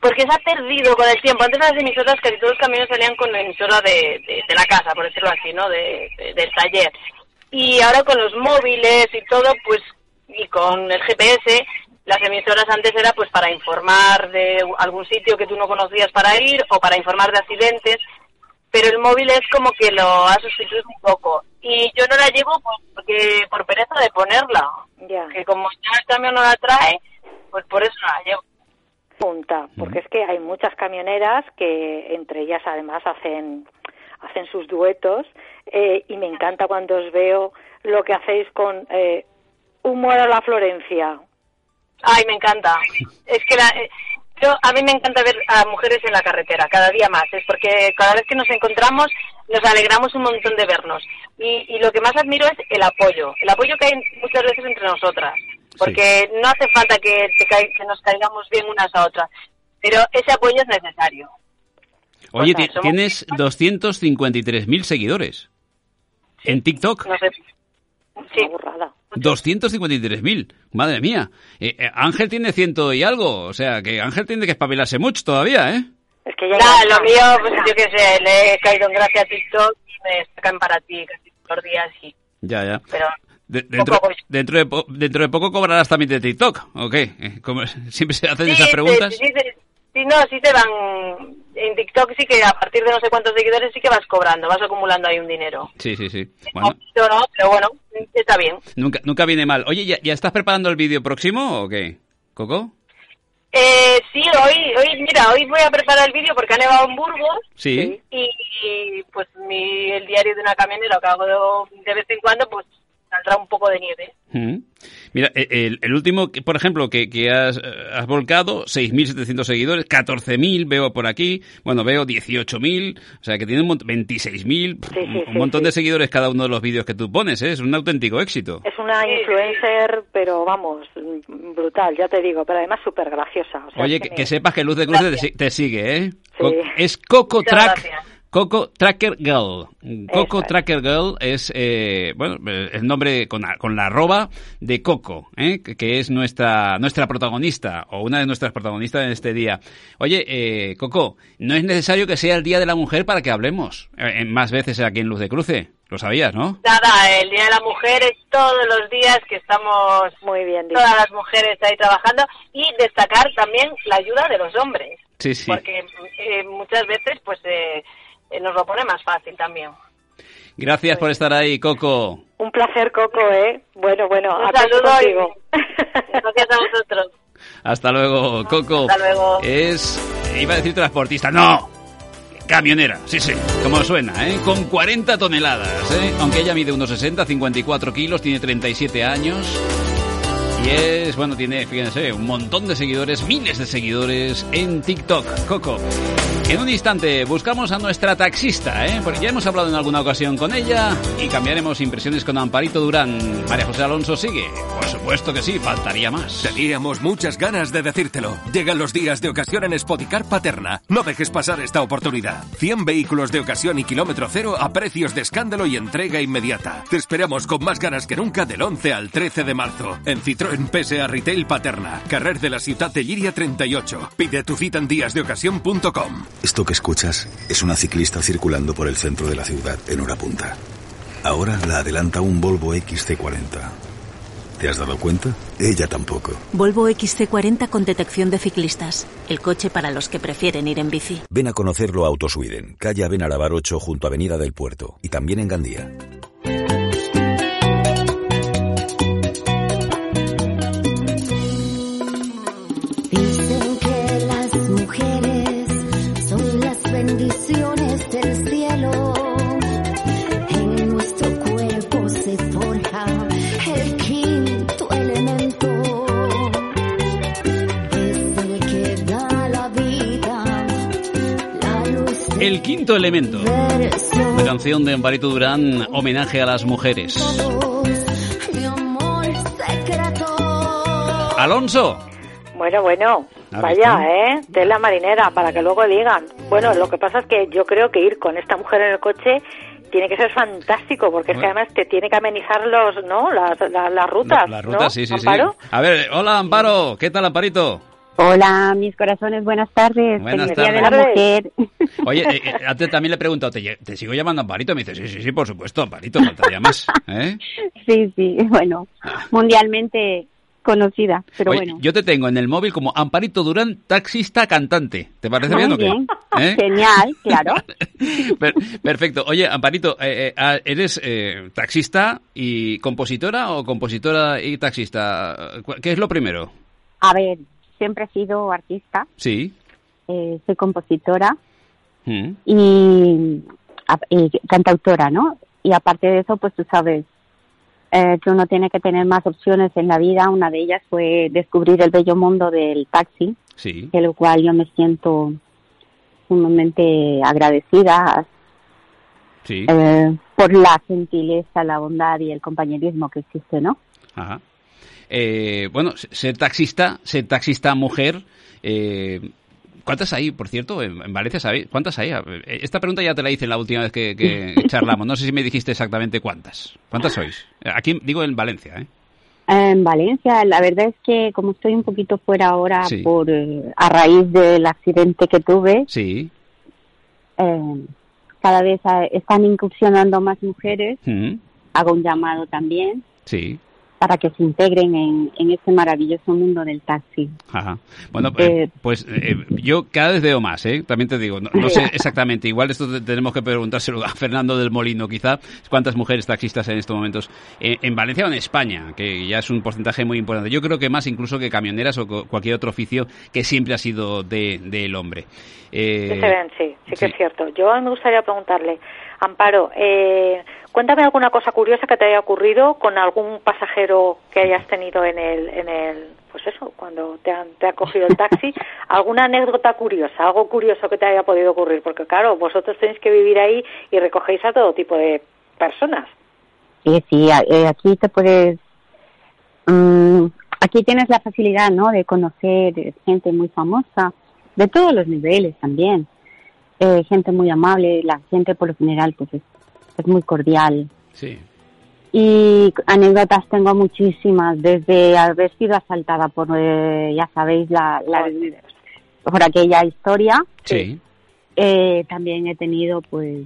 Speaker 10: Porque se ha perdido con el tiempo. Antes las emisoras, casi todos los camiones salían con la emisora de, de- de la casa, por decirlo así, ¿no? De, de- del taller. Y ahora con los móviles y todo, pues, y con el GPS, las emisoras antes era pues para informar de algún sitio que tú no conocías para ir o para informar de accidentes, pero el móvil es como que lo ha sustituido un poco. y yo no la llevo pues, porque por pereza de ponerla. Que como ya el camión no la trae, pues por eso no la llevo.
Speaker 9: Punta, porque es que hay muchas camioneras que entre ellas además hacen hacen sus duetos eh, y me encanta cuando os veo lo que hacéis con eh, Humor a la Florencia.
Speaker 10: Ay, me encanta. Es que la, eh, yo, a mí me encanta ver a mujeres en la carretera, cada día más. Es porque cada vez que nos encontramos nos alegramos un montón de vernos. Y, y lo que más admiro es el apoyo. El apoyo que hay muchas veces entre nosotras. Porque no hace falta que, que nos caigamos bien unas a otras. Pero ese apoyo es necesario.
Speaker 3: Oye, tienes 253.000 seguidores. ¿En TikTok?
Speaker 10: No sé. Sí.
Speaker 3: 253.000, madre mía. Eh, eh, Ángel tiene ciento y algo, o sea que Ángel tiene que espabilarse mucho todavía, ¿eh?
Speaker 10: Es que ya, lo mío, pues yo qué sé, le he caído en gracia a TikTok y me sacan para ti casi todos los días y...
Speaker 3: Ya, ya.
Speaker 10: Pero
Speaker 3: dentro, dentro, de dentro de poco cobrarás también de TikTok, ¿ok? Eh, como siempre se hacen esas preguntas.
Speaker 10: Sí, sí, sí, no, sí te van... En TikTok sí que a partir de no sé cuántos seguidores sí que vas cobrando, vas acumulando ahí un dinero.
Speaker 3: Sí, sí, sí. Bueno.
Speaker 10: No, no, pero bueno, está bien.
Speaker 3: Nunca, nunca viene mal. Oye, ¿ya, ¿ya estás preparando el vídeo próximo o qué? ¿Coco?
Speaker 10: Eh, sí, hoy, hoy, mira, hoy voy a preparar el vídeo porque ha nevado en Burgos.
Speaker 3: Sí.
Speaker 10: Y, pues mi, el diario de una camionera que hago de, de vez en cuando, pues saldrá un poco de nieve.
Speaker 3: Mm. Mira, e, el, el, último, por ejemplo, que, que has, eh, has, volcado, 6.700 seguidores, 14.000 veo por aquí, bueno, veo 18.000, o sea que tiene 26.000, sí, sí, un montón sí, de seguidores cada uno de los vídeos que tú pones, ¿eh? es un auténtico éxito.
Speaker 9: Es una influencer, pero vamos, brutal, ya te digo, pero además súper graciosa. O sea,
Speaker 3: Oye, que, me... que, sepas que Luz de Cruz te, te, sigue, ¿eh? Es Coco Track. Coco Tracker Girl. Coco Tracker. Girl es, eh, bueno, el nombre con la, con la arroba de Coco, ¿eh? que es nuestra, nuestra protagonista, o una de nuestras protagonistas en este día. Oye, eh, Coco, no es necesario que sea el Día de la Mujer para que hablemos eh, más veces aquí en Luz de Cruce. Lo sabías, ¿no?
Speaker 10: Nada, el Día de la Mujer es todos los días que estamos
Speaker 9: muy bien
Speaker 10: todas las mujeres ahí trabajando y destacar también la ayuda de los hombres.
Speaker 3: Sí, sí.
Speaker 10: Porque eh, muchas veces, pues, eh, nos lo pone más fácil también.
Speaker 3: Gracias por estar ahí, Coco.
Speaker 9: Un placer, Coco, ¿eh? Bueno, bueno,
Speaker 10: un saludo contigo. Gracias a vosotros.
Speaker 3: Hasta luego, Coco.
Speaker 10: Hasta luego.
Speaker 3: Es, iba a decir transportista, no. Camionera, sí, sí, como suena, ¿eh? Con 40 toneladas, ¿eh? Aunque ella mide unos 60, 54 kilos, tiene 37 años. Y es, bueno, tiene, fíjense, un montón de seguidores, miles de seguidores en TikTok. Coco. En un instante buscamos a nuestra taxista, ¿eh? porque ya hemos hablado en alguna ocasión con ella y cambiaremos impresiones con Amparito Durán. María José Alonso sigue. Por supuesto que sí, faltaría más.
Speaker 15: Teníamos muchas ganas de decírtelo. Llegan los días de ocasión en Spoticar Paterna. No dejes pasar esta oportunidad. 100 vehículos de ocasión y kilómetro cero a precios de escándalo y entrega inmediata. Te esperamos con más ganas que nunca del 11 al 13 de marzo. En Citroën PSA Retail Paterna. Carrer de la Ciudad de Lliria 38. Pide tu cita en díasdeocasión.com.
Speaker 16: Esto que escuchas es una ciclista circulando por el centro de la ciudad en hora punta. Ahora la adelanta un Volvo XC40. ¿Te has dado cuenta? Ella tampoco.
Speaker 11: Volvo XC40 con detección de ciclistas. El coche para los que prefieren ir en bici.
Speaker 16: Ven a conocerlo a Autosweden, calle Avenarabar 8 junto a Avenida del Puerto y también en Gandía.
Speaker 3: El quinto elemento. La canción de Amparito Durán, homenaje a las mujeres. Alonso.
Speaker 9: Bueno, bueno, vaya, ¿eh? De la marinera, para que luego digan. Bueno, lo que pasa es que yo creo que ir con esta mujer en el coche tiene que ser fantástico, porque es que además te tiene que amenizar los, ¿no? Las, las, las rutas.
Speaker 3: Las rutas,
Speaker 9: ¿no?
Speaker 3: sí, sí,
Speaker 9: ¿Amparo?
Speaker 3: sí. A ver, hola Amparo, ¿qué tal Amparito?
Speaker 17: Hola, mis corazones, buenas tardes.
Speaker 3: Buenas tardes.
Speaker 17: De la Mujer.
Speaker 3: Oye, eh, eh, antes también le he preguntado, ¿te, ¿te, sigo llamando Amparito? Me dice, sí, sí, sí, por supuesto, Amparito, faltaría más. ¿eh?
Speaker 17: Sí, sí, bueno, mundialmente conocida, pero
Speaker 3: Oye,
Speaker 17: bueno.
Speaker 3: Yo te tengo en el móvil como Amparito Durán, taxista cantante. ¿Te parece
Speaker 17: Muy
Speaker 3: bien o qué? ¿Eh?
Speaker 17: Genial, claro.
Speaker 3: Per- perfecto. Oye, Amparito, ah, ¿eres eh, taxista y compositora o compositora y taxista? ¿Cu- ¿Qué es lo primero?
Speaker 17: A ver, siempre he sido artista,
Speaker 3: Sí.
Speaker 17: eh, soy compositora
Speaker 3: Mm.
Speaker 17: y, cantautora, ¿no? Y aparte de eso, pues tú sabes eh, que uno tiene que tener más opciones en la vida. Una de ellas fue descubrir el bello mundo del taxi,
Speaker 3: Sí.
Speaker 17: de lo cual yo me siento sumamente agradecida
Speaker 3: Sí.
Speaker 17: eh, por la gentileza, la bondad y el compañerismo que existe, ¿no?
Speaker 3: Ajá. Eh, bueno, ser taxista, ser taxista mujer, eh, ¿cuántas hay, por cierto, en, en Valencia? ¿sabéis? ¿Cuántas hay? Eh, Esta pregunta ya te la hice la última vez que, que charlamos. No sé si me dijiste exactamente cuántas. ¿Cuántas sois? Aquí digo en Valencia, ¿eh?
Speaker 17: En Valencia, la verdad es que como estoy un poquito fuera ahora
Speaker 3: Sí.
Speaker 17: por a raíz del accidente que tuve,
Speaker 3: Sí.
Speaker 17: eh, cada vez están incursionando más mujeres.
Speaker 3: Mm,
Speaker 17: Hago un llamado también
Speaker 3: Sí.
Speaker 17: Para que se integren en, en este maravilloso mundo del taxi.
Speaker 3: Ajá. Bueno, eh, pues eh, yo cada vez veo más, ¿eh? También te digo, no, no sé exactamente. Igual esto te- tenemos que preguntárselo a Fernando del Molino, quizá, cuántas mujeres taxistas en estos momentos eh, en Valencia o en España, que ya es un porcentaje muy importante. Yo creo que más incluso que camioneras o co- cualquier otro oficio que siempre ha sido de- del hombre. Eh,
Speaker 9: Sí se ven, sí, sí que
Speaker 3: sí.
Speaker 9: es cierto. Yo me gustaría preguntarle, Amparo, eh, cuéntame alguna cosa curiosa que te haya ocurrido con algún pasajero que hayas tenido en el, en el, pues eso, cuando te han, te ha cogido el taxi, alguna anécdota curiosa, algo curioso que te haya podido ocurrir, porque claro, vosotros tenéis que vivir ahí y recogéis a todo tipo de personas.
Speaker 17: Sí, sí, eh, aquí te puedes... mm, aquí tienes la facilidad, ¿no?, de conocer gente muy famosa, de todos los niveles también. Eh, gente muy amable, la gente por lo general pues es, es muy cordial.
Speaker 3: Sí.
Speaker 17: Y anécdotas tengo muchísimas, desde haber sido asaltada por, eh, ya sabéis, la, la- por aquella historia.
Speaker 3: Sí.
Speaker 17: Eh, también he tenido, pues,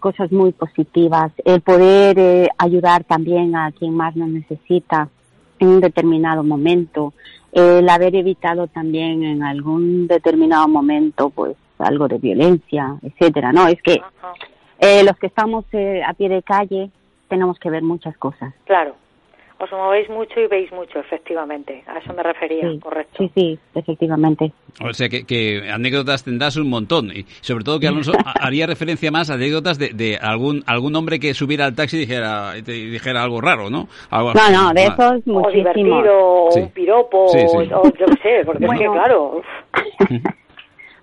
Speaker 17: cosas muy positivas. El poder eh, ayudar también a quien más lo necesita en un determinado momento. El haber evitado también en algún determinado momento, pues, algo de violencia, etcétera, ¿no? Es que eh, los que estamos eh, a pie de calle tenemos que ver muchas cosas.
Speaker 9: Claro, os movéis mucho y veis mucho, efectivamente, a eso me refería,
Speaker 17: Sí,
Speaker 9: correcto.
Speaker 17: sí, sí, efectivamente.
Speaker 3: O sea, que, que anécdotas tendrás un montón. Y sobre todo que Alonso ha- haría referencia más a anécdotas de, de algún algún hombre que subiera al taxi y dijera, y te dijera algo raro, ¿no? Algo
Speaker 17: No, no, de
Speaker 3: Ah.
Speaker 17: esos
Speaker 9: O
Speaker 17: muchísimos.
Speaker 9: divertido, o
Speaker 3: Sí.
Speaker 9: un piropo,
Speaker 3: Sí, sí.
Speaker 9: o yo qué sé, porque es que claro,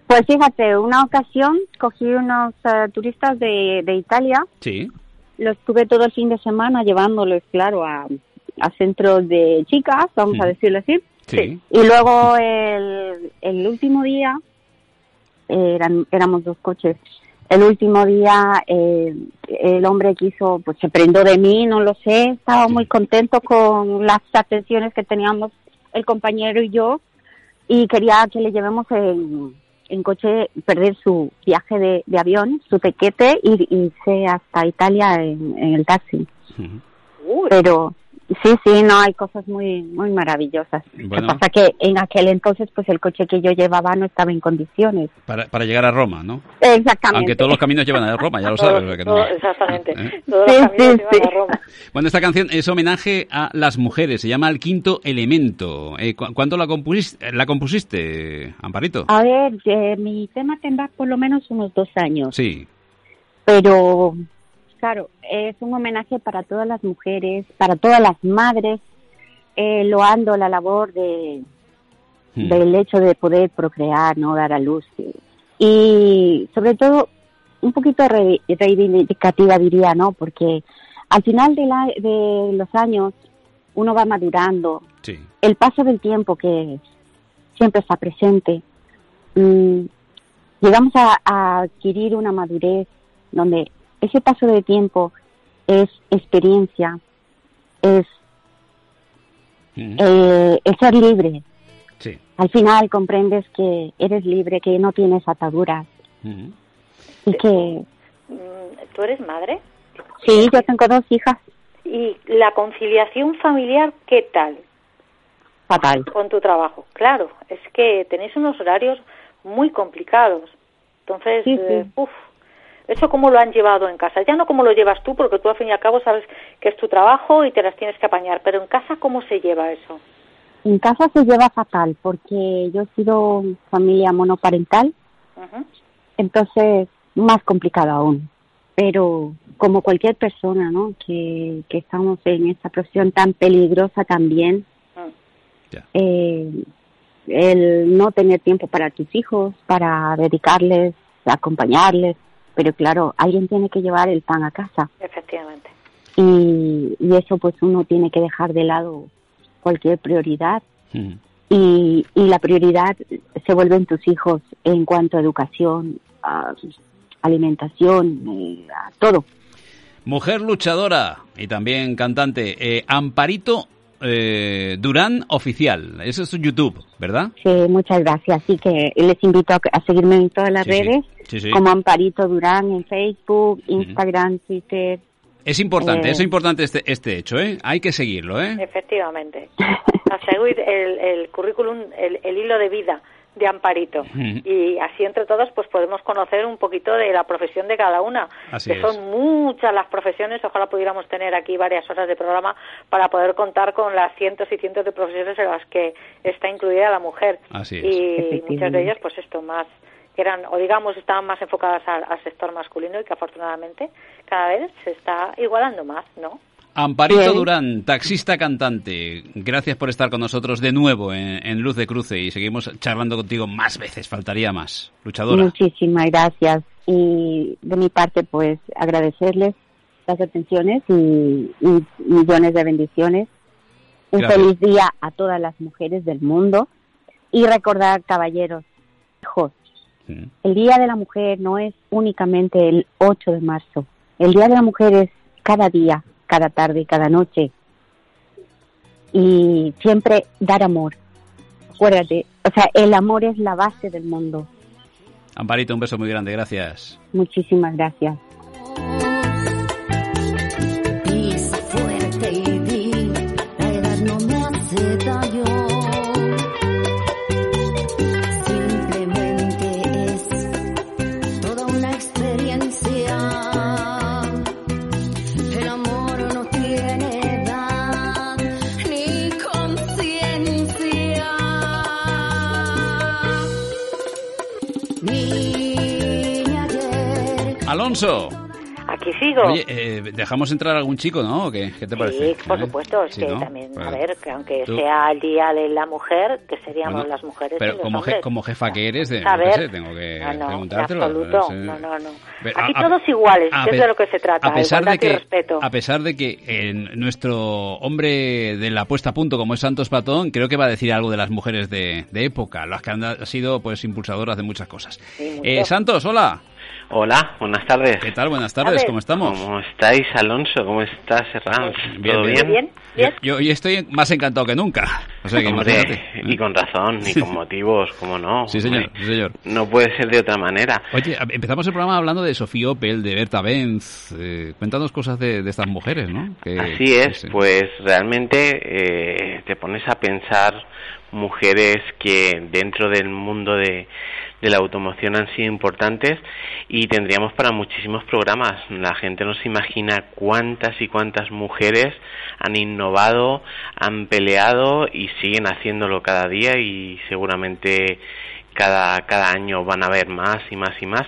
Speaker 17: Pues fíjate, una ocasión cogí unos eh, turistas de, de Italia,
Speaker 3: Sí.
Speaker 17: los tuve todo el fin de semana llevándolos, claro, a, a centros de chicas, vamos a
Speaker 3: Mm.
Speaker 17: decirlo así.
Speaker 3: Sí.
Speaker 17: Y luego el, el último día, eh, eran, éramos dos coches, el último día eh, el hombre quiso, pues se prendó de mí, no lo sé, estaba muy contento con las atenciones que teníamos el compañero y yo y quería que le llevemos en, en coche, perder su viaje de, de avión, su tequete y irse hasta Italia en, en el taxi. Pero sí, sí, no, hay cosas muy muy maravillosas. Lo
Speaker 3: Bueno.
Speaker 17: que pasa que en aquel entonces pues el coche que yo llevaba no estaba en condiciones.
Speaker 3: Para, para llegar a Roma, ¿no?
Speaker 17: Exactamente.
Speaker 3: Aunque todos los caminos llevan a Roma, ya lo sabes. o sea que no-
Speaker 9: todo- exactamente,
Speaker 3: ¿Eh?
Speaker 9: todos
Speaker 17: Sí,
Speaker 9: los caminos
Speaker 17: sí,
Speaker 9: llevan a Roma.
Speaker 3: Bueno, esta canción es homenaje a las mujeres, se llama El Quinto Elemento. Eh, ¿cu- ¿Cuándo la compusiste, la compusiste Amparito?
Speaker 17: A ver, eh, mi tema tendrá por lo menos unos dos años,
Speaker 3: Sí.
Speaker 17: pero claro, es un homenaje para todas las mujeres, para todas las madres, eh, loando la labor de,
Speaker 3: Mm.
Speaker 17: del hecho de poder procrear, no dar a luz. Y sobre todo, un poquito re- reivindicativa diría, ¿no? Porque al final de, la- de los años uno va madurando.
Speaker 3: Sí.
Speaker 17: El paso del tiempo que siempre está presente. mm, llegamos a, a adquirir una madurez donde ese paso de tiempo es experiencia, es eh, el ser libre.
Speaker 3: Sí.
Speaker 17: Al final comprendes que eres libre, que no tienes ataduras y que
Speaker 9: Mm, ¿Tú eres madre?
Speaker 17: sí, yo tengo dos hijas.
Speaker 9: ¿Y la conciliación familiar qué tal?
Speaker 17: Fatal.
Speaker 9: Con tu trabajo. Claro, es que tenéis unos horarios muy complicados. Entonces,
Speaker 17: Sí, sí.
Speaker 9: eh, uf, ¿eso cómo lo han llevado en casa? Ya no cómo lo llevas tú, porque tú al fin y al cabo sabes que es tu trabajo y te las tienes que apañar, pero en casa, ¿cómo se lleva eso?
Speaker 17: En casa se lleva fatal porque yo he sido familia monoparental, entonces más complicado aún. Pero como cualquier persona, ¿no? Que, que estamos en esta profesión tan peligrosa también, eh, el no tener tiempo para tus hijos, para dedicarles, acompañarles, pero claro, alguien tiene que llevar el pan a casa
Speaker 9: Efectivamente.
Speaker 17: y, y eso pues uno tiene que dejar de lado cualquier prioridad y, y la prioridad se vuelven tus hijos en cuanto a educación, a alimentación, eh, a todo.
Speaker 3: Mujer luchadora y también cantante, eh, Amparito eh, Durán Oficial. Eso es su YouTube, ¿verdad?
Speaker 17: Sí, muchas gracias. Así que les invito a, seguirme en todas las
Speaker 3: Sí,
Speaker 17: redes,
Speaker 3: Sí, sí.
Speaker 17: como Amparito Durán en Facebook, Instagram, Twitter.
Speaker 3: Es importante,
Speaker 17: Eh.
Speaker 3: es importante este, este hecho, ¿eh? Hay que seguirlo, ¿eh?
Speaker 9: Efectivamente. A seguir el, el currículum, el, el hilo de vida de Amparito. Y así entre todos pues podemos conocer un poquito de la profesión de cada una.
Speaker 3: Así
Speaker 9: que
Speaker 3: es.
Speaker 9: son muchas las profesiones, ojalá pudiéramos tener aquí varias horas de programa para poder contar con las cientos y cientos de profesiones en las que está incluida la mujer.
Speaker 3: Así es.
Speaker 9: Y muchas de ellas pues esto más que eran o digamos estaban más enfocadas al, al sector masculino y que afortunadamente cada vez se está igualando más, ¿no?
Speaker 3: Amparito
Speaker 17: Bien.
Speaker 3: Durán, taxista cantante, gracias por estar con nosotros de nuevo en, en Luz de Cruce y seguimos charlando contigo más veces, faltaría más. Luchadora.
Speaker 17: Muchísimas gracias. Y de mi parte, pues agradecerles las atenciones y, y millones de bendiciones. Un
Speaker 3: Gracias.
Speaker 17: feliz día a todas las mujeres del mundo. Y recordar, caballeros, hijos, el Día de la Mujer no es únicamente el 8 de marzo. El Día de la Mujer es cada día, cada tarde y cada noche. Y siempre dar amor. Acuérdate, o sea, el amor es la base del mundo.
Speaker 3: Amparito, un beso muy grande, gracias.
Speaker 17: Muchísimas gracias.
Speaker 3: Alonso.
Speaker 9: Aquí sigo.
Speaker 3: Oye, eh, dejamos entrar algún chico, ¿no? ¿O qué, ¿Qué te parece?
Speaker 9: Sí, por
Speaker 3: ¿Eh?
Speaker 9: supuesto, es
Speaker 3: Sí,
Speaker 9: que
Speaker 3: ¿no?
Speaker 9: también, a ver, que aunque
Speaker 3: tú-
Speaker 9: sea el día de la mujer, que seríamos
Speaker 3: Bueno,
Speaker 9: las mujeres y
Speaker 3: Pero
Speaker 9: los
Speaker 3: como, je- como jefa que eres, de,
Speaker 9: A ver.
Speaker 3: sé, tengo que
Speaker 9: No, no,
Speaker 3: preguntártelo.
Speaker 9: absoluto,
Speaker 3: sé.
Speaker 9: no, no, no.
Speaker 3: Pero
Speaker 9: Aquí
Speaker 3: a- a-
Speaker 9: todos iguales,
Speaker 3: a
Speaker 9: es de lo que se trata,
Speaker 3: A pesar, de
Speaker 9: y
Speaker 3: que, a pesar de que eh, nuestro hombre de la puesta a punto, como es Santos Platón, creo que va a decir algo de las mujeres de, de época, las que han sido pues impulsadoras de muchas cosas. Eh, Santos, hola.
Speaker 18: Hola, buenas tardes.
Speaker 3: ¿Qué tal? Buenas tardes, ¿cómo estamos?
Speaker 18: ¿Cómo estáis, Alonso? ¿Cómo estás, Herranz?
Speaker 3: Bien,
Speaker 18: ¿Todo
Speaker 3: bien.
Speaker 18: bien?
Speaker 3: Yo, yo hoy estoy más encantado que nunca. O sea que
Speaker 18: Hombre, y con razón, y con motivos, ¿cómo no?
Speaker 3: Sí, señor, sí, señor.
Speaker 18: No puede ser de otra manera.
Speaker 3: Oye, empezamos el programa hablando de Sofía Opel, de Berta Benz. Eh, cuéntanos cosas de, de estas mujeres, ¿no? Que-
Speaker 18: Así es,
Speaker 3: sí.
Speaker 18: pues realmente eh, te pones a pensar mujeres que dentro del mundo de, de la automoción han sido importantes y tendríamos para muchísimos programas. La gente no se imagina cuántas y cuántas mujeres han innovado, han peleado y siguen haciéndolo cada día y seguramente cada, cada año van a haber más y más y más.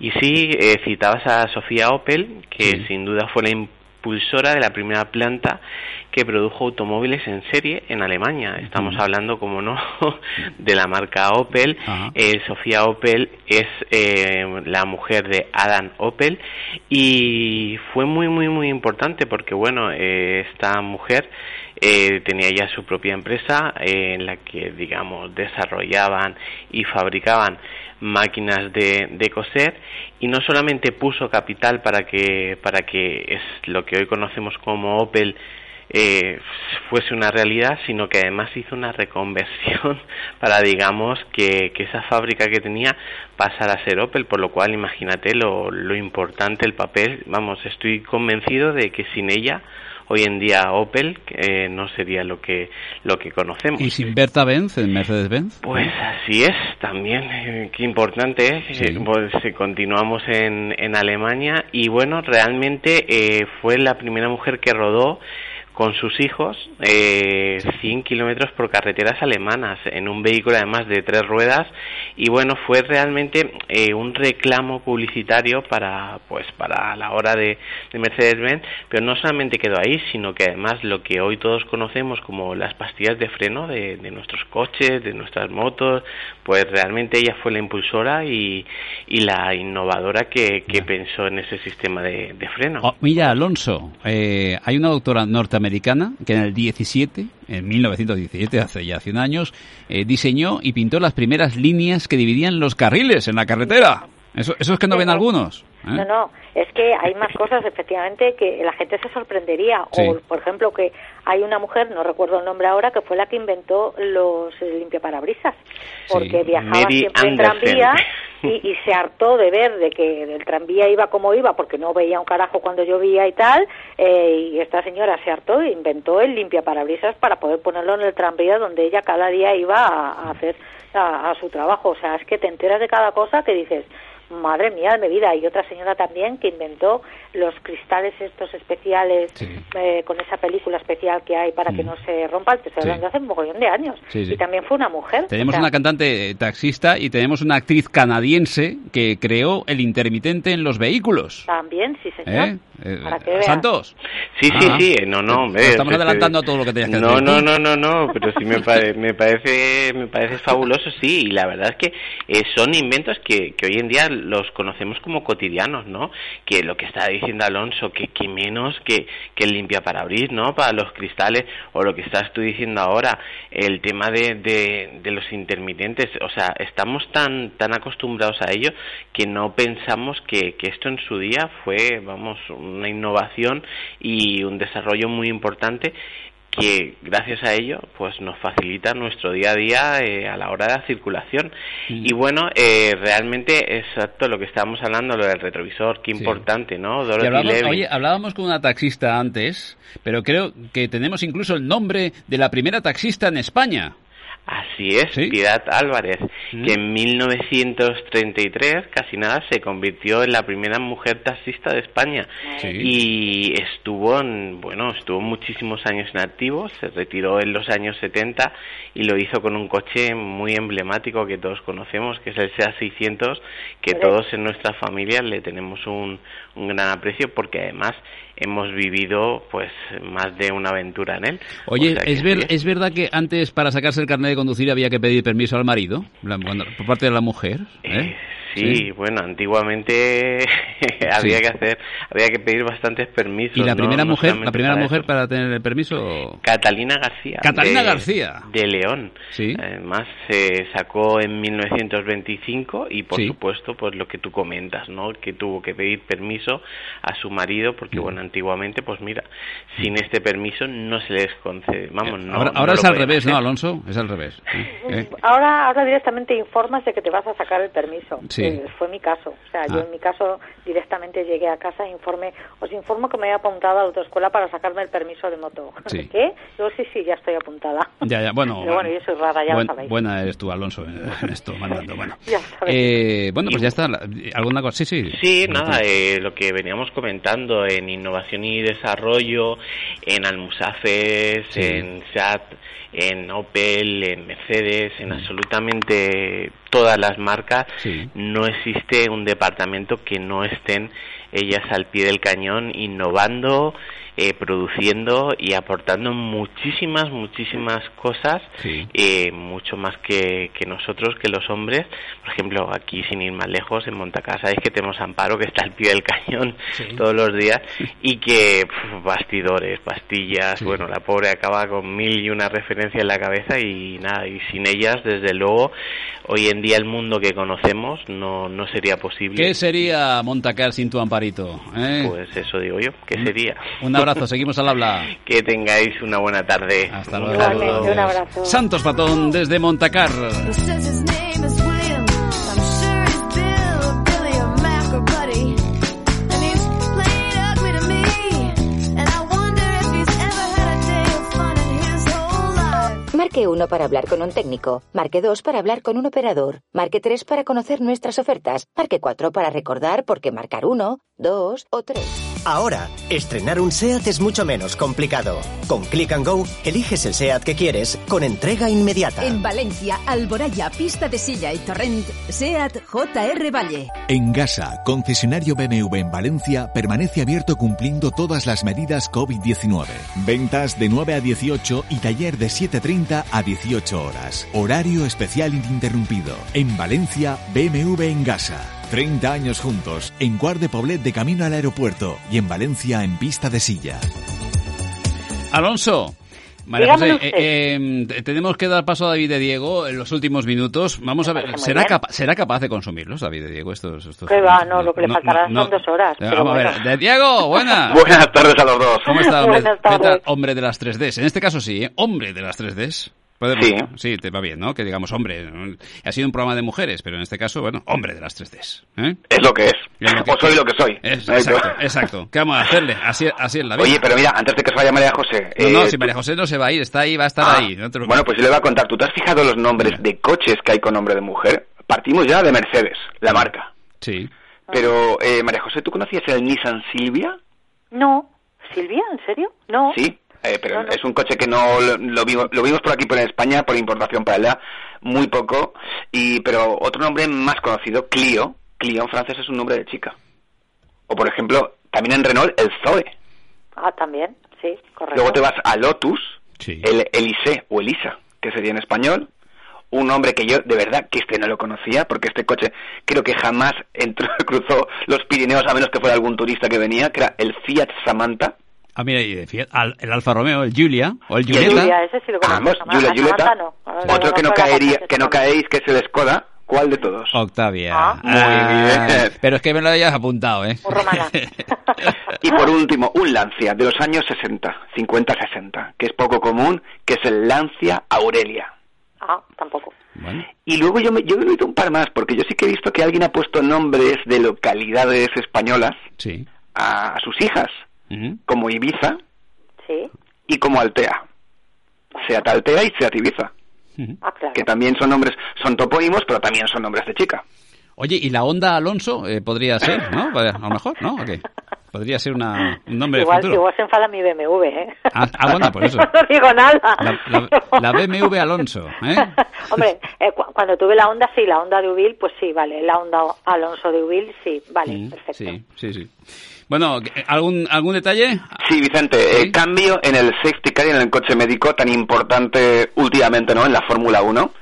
Speaker 18: Y sí, eh, citabas a Sofía Opel, que sin duda fue la impulsora de la primera planta que produjo automóviles en serie en Alemania. Estamos hablando, como no, de la marca Opel. Eh, Sofía Opel es eh, la mujer de Adam Opel y fue muy, muy, muy importante porque, bueno, eh, esta mujer eh, tenía ya su propia empresa en la que, digamos, desarrollaban y fabricaban máquinas de, de coser y no solamente puso capital para que para que es lo que hoy conocemos como Opel eh, fuese una realidad, sino que además hizo una reconversión para, digamos, que, que esa fábrica que tenía pasara a ser Opel, por lo cual imagínate lo, lo importante el papel, vamos, estoy convencido de que sin ella hoy en día Opel eh, no sería lo que lo que conocemos.
Speaker 3: ¿Y sin Berta Benz en Mercedes-Benz?
Speaker 18: Pues así es, también, eh, qué importante es. Eh, pues eh, continuamos en, en Alemania y bueno, realmente eh, fue la primera mujer que rodó con sus hijos eh, 100 kilómetros por carreteras alemanas en un vehículo además de tres ruedas. Y bueno fue realmente eh, un reclamo publicitario para pues para la hora de, de Mercedes-Benz. Pero no solamente quedó ahí sino que además lo que hoy todos conocemos como las pastillas de freno de, de nuestros coches de nuestras motos pues realmente ella fue la impulsora y, y la innovadora que, que pensó en ese sistema de, de freno.
Speaker 3: Oh, mira, Alonso, eh, hay una doctora norteamericana que en el 17, en 1917, hace ya 100 años, eh, diseñó y pintó las primeras líneas que dividían los carriles en la carretera. Eso, eso es que no ven algunos. ¿Eh?
Speaker 9: No, no, es que hay más cosas efectivamente que la gente se sorprendería.
Speaker 3: Sí.
Speaker 9: O, por ejemplo, que hay una mujer, no recuerdo el nombre ahora, que fue la que inventó los limpiaparabrisas. Porque viajaba
Speaker 18: Mary
Speaker 9: siempre en tranvía y, y se hartó de ver de que el tranvía iba como iba porque no veía un carajo cuando llovía y tal. eh, y esta señora se hartó e inventó el limpiaparabrisas para poder ponerlo en el tranvía donde ella cada día iba a, a hacer a, a su trabajo. O sea, es que te enteras de cada cosa que dices, madre mía de mi vida. Y otra señora también que inventó los cristales estos especiales eh, con esa película especial que hay para que no se rompan. Te estoy
Speaker 3: Sí.
Speaker 9: hablando hace un mogollón de años.
Speaker 3: Sí, sí.
Speaker 9: Y también fue una mujer.
Speaker 3: Tenemos
Speaker 9: O sea,
Speaker 3: una cantante eh, taxista y tenemos una actriz canadiense que creó el intermitente en los vehículos.
Speaker 9: También, sí, señor.
Speaker 3: ¿Eh? Eh,
Speaker 9: Para que.
Speaker 3: ¿Santos?
Speaker 18: Sí, sí,
Speaker 3: Ah.
Speaker 18: sí, no, no, hombre,
Speaker 3: Nos estamos adelantando a todo lo que tenías que
Speaker 18: no,
Speaker 3: decir.
Speaker 18: No, no, no, no, pero sí me, pare- me parece me parece fabuloso, sí, y la verdad es que eh, son inventos que, que hoy en día los conocemos como cotidianos, ¿no? Que lo que está diciendo Alonso, que, que menos que, que el limpiaparabris, ¿no? Para los cristales, o lo que estás tú diciendo ahora, el tema de, de, de los intermitentes, o sea, estamos tan, tan acostumbrados a ello que no pensamos que, que esto en su día fue, vamos, una innovación y un desarrollo muy importante que gracias a ello pues nos facilita nuestro día a día eh, a la hora de la circulación y bueno eh, realmente exacto lo que estábamos hablando lo del retrovisor qué importante no
Speaker 3: Y
Speaker 18: Dorothy
Speaker 3: hablábamos,
Speaker 18: Levy.
Speaker 3: oye, hablábamos con una taxista antes, pero creo que tenemos incluso el nombre de la primera taxista en España.
Speaker 18: Así es, Piedad Álvarez, que en 1933, casi nada, se convirtió en la primera mujer taxista de España. Y estuvo, en, bueno, estuvo muchísimos años en activo, se retiró en los años 70 y lo hizo con un coche muy emblemático que todos conocemos, que es el SEA 600, que todos en nuestra familia le tenemos un, un gran aprecio porque además hemos vivido pues más de una aventura en él.
Speaker 3: Oye,
Speaker 18: O sea que
Speaker 3: ¿es, ver-
Speaker 18: sí
Speaker 3: ¿es verdad que antes para sacarse el carnet de conducir había que pedir permiso al marido? La- cuando- por parte de la mujer. ¿eh?
Speaker 18: Sí, bueno, antiguamente había
Speaker 3: Sí.
Speaker 18: que hacer, había que pedir bastantes permisos.
Speaker 3: ¿Y la primera
Speaker 18: No
Speaker 3: mujer, la primera
Speaker 18: para
Speaker 3: mujer
Speaker 18: eso.
Speaker 3: para tener el permiso?
Speaker 18: Catalina García.
Speaker 3: Catalina
Speaker 18: de-
Speaker 3: García.
Speaker 18: De León.
Speaker 3: Sí.
Speaker 18: Además se sacó en 1925 y por
Speaker 3: Sí.
Speaker 18: supuesto pues lo que tú comentas, ¿no? Que tuvo que pedir permiso a su marido porque bueno, antiguamente pues mira, sin este permiso no se les concede, vamos, no
Speaker 3: ahora ahora es al revés, ¿no. Alonso? Es al revés. ¿eh?
Speaker 9: Ahora, ahora directamente informas de que te vas a sacar el permiso.
Speaker 3: Sí.
Speaker 9: Eh, fue mi caso. O sea, yo
Speaker 3: Ah.
Speaker 9: en mi caso directamente llegué a casa e informé, os informo que me he apuntado a la autoescuela para sacarme el permiso de moto.
Speaker 3: Sí.
Speaker 9: ¿Qué? Yo sí, sí, ya estoy apuntada.
Speaker 3: Ya, ya, bueno.
Speaker 9: Pero bueno, yo soy rara, ya
Speaker 3: buen-
Speaker 9: lo sabéis.
Speaker 3: buena eres tú, Alonso, en esto, mandando. Bueno,
Speaker 9: Ya.
Speaker 3: Eh, bueno pues ya está. ¿Alguna cosa? Sí, sí.
Speaker 18: Sí, nada, eh, lo que veníamos comentando en innovación y desarrollo, en Almusafes,
Speaker 3: Sí.
Speaker 18: en SEAT, en Opel, en Mercedes, en absolutamente todas las marcas, no existe un departamento que no estén ellas al pie del cañón innovando, eh, produciendo y aportando muchísimas, muchísimas cosas, eh, mucho más que, que nosotros, que los hombres. Por ejemplo, aquí sin ir más lejos, en Montacasa, sabéis que tenemos Amparo, que está al pie del cañón todos los días, y que pf, bastidores, pastillas, bueno, la pobre acaba con mil y una referencia en la cabeza y nada, y sin ellas, desde luego, hoy en día el mundo que conocemos no, no sería posible.
Speaker 3: ¿Qué sería Montacar sin tu amparito? eh?
Speaker 18: Pues eso digo yo, ¿qué sería?
Speaker 3: Un abrazo, seguimos al habla.
Speaker 18: Que tengáis una buena tarde.
Speaker 3: Hasta luego.
Speaker 18: Un abrazo.
Speaker 3: Santos Patón desde Montacar.
Speaker 19: Marque 1 para hablar con un técnico, marque 2 para hablar con un operador, marque 3 para conocer nuestras ofertas, marque 4 para recordar por qué marcar 1, 2 o 3.
Speaker 20: Ahora, estrenar un SEAT es mucho menos complicado. Con Click and Go, eliges el SEAT que quieres con entrega inmediata.
Speaker 21: En Valencia, Alboraya, Pista de Silla y Torrent, SEAT JR Valle.
Speaker 22: En Gasa, concesionario BMW en Valencia, permanece abierto cumpliendo todas las medidas COVID-19. Ventas de 9 a 18 y taller de 7.30 a 18 horas. Horario especial ininterrumpido. En Valencia, BMW en Gasa. 30 años juntos, en Guard de Poblet de camino al aeropuerto y en Valencia en pista de silla.
Speaker 3: Alonso. María José, eh, eh, tenemos que dar paso a David de Diego en los últimos minutos. Vamos a ver, ¿será, capa ¿será capaz de consumirlos, David de Diego? Estos, estos
Speaker 9: que va, no, lo que le faltará son dos horas.
Speaker 3: Vamos a ver, de Diego, buenas.
Speaker 23: buenas tardes a los dos.
Speaker 3: ¿Cómo está, hombre? ¿Qué tal, hombre de las 3Ds? En este caso sí, ¿eh? hombre de las 3Ds.
Speaker 23: Sí.
Speaker 3: sí, te va bien, ¿no? Que digamos hombre. Ha sido un programa de mujeres, pero en este caso, bueno, hombre de las 3Ds. ¿eh?
Speaker 23: Es lo que es. es lo que o soy lo que soy.
Speaker 3: Es, exacto, exacto. ¿Qué vamos a hacerle? Así, así es la vida.
Speaker 23: Oye, pero mira, antes de que se vaya María José...
Speaker 3: No, no, si María José no se va a ir, está ahí, va a estar
Speaker 23: ah,
Speaker 3: ahí. No
Speaker 23: bueno, pues yo le voy a contar. ¿Tú te has fijado los nombres de coches que hay con nombre de mujer? Partimos ya de Mercedes, la marca.
Speaker 3: Sí.
Speaker 23: Pero, eh, María José, ¿tú conocías el Nissan Silvia?
Speaker 9: No. ¿Silvia? ¿En serio? No.
Speaker 23: Sí. Eh, pero es un coche que no lo, lo, vimos, lo vimos por aquí por España por importación para allá muy poco y pero otro nombre más conocido Clio. Clio en francés es un nombre de chica. O por ejemplo también en Renault el Zoe.
Speaker 9: Ah también sí correcto.
Speaker 23: Luego te vas a Lotus el Elise o Elisa que sería en español. Un nombre que yo de verdad que este no lo conocía porque este coche creo que jamás entró cruzó los Pirineos a menos que fuera algún turista que venía que era el Fiat Samantha
Speaker 3: Ah, mira, el Alfa Romeo, el Julia o el Julieta.
Speaker 9: Julia, ese sí lo
Speaker 23: Vamos, Julia, Julieta. No. Otro que no caería, que no caéis, que es el Skoda. ¿Cuál de todos?
Speaker 3: Octavia.
Speaker 23: Ah, muy bien.
Speaker 3: Pero es que me lo hayas apuntado, ¿eh?
Speaker 23: y por último, un Lancia de los años 60, 50-60, que es poco común, que es el Lancia Aurelia.
Speaker 9: Ah, tampoco.
Speaker 23: Y luego yo me, yo he oído un par más, porque yo sí que he visto que alguien ha puesto nombres de localidades españolas
Speaker 3: sí.
Speaker 23: a, a sus hijas como Ibiza
Speaker 9: sí.
Speaker 23: y como Altea. Seat Altea y Seat Ibiza.
Speaker 9: Ah, claro.
Speaker 23: Que también son nombres, son topónimos, pero también son nombres de chica.
Speaker 3: Oye, ¿y la Honda Alonso eh, podría ser, no? A lo mejor, ¿no? Okay. Podría ser una, un nombre
Speaker 9: igual,
Speaker 3: futuro.
Speaker 9: Igual se enfada mi BMW, ¿eh?
Speaker 3: Ah, ah bueno, por eso.
Speaker 9: no digo nada.
Speaker 3: La, la, la BMW Alonso, ¿eh?
Speaker 9: Hombre, eh, cu cuando tuve la Honda, sí, la Honda de Ubil, pues sí, vale. La Honda Alonso de Ubil, sí, vale,
Speaker 3: Mm,
Speaker 9: perfecto.
Speaker 3: Sí, sí, sí. Bueno, ¿algún, algún detalle?
Speaker 23: Sí, Vicente, eh, cambio en el safety car y en el coche médico tan importante últimamente, ¿no? En la Fórmula 1.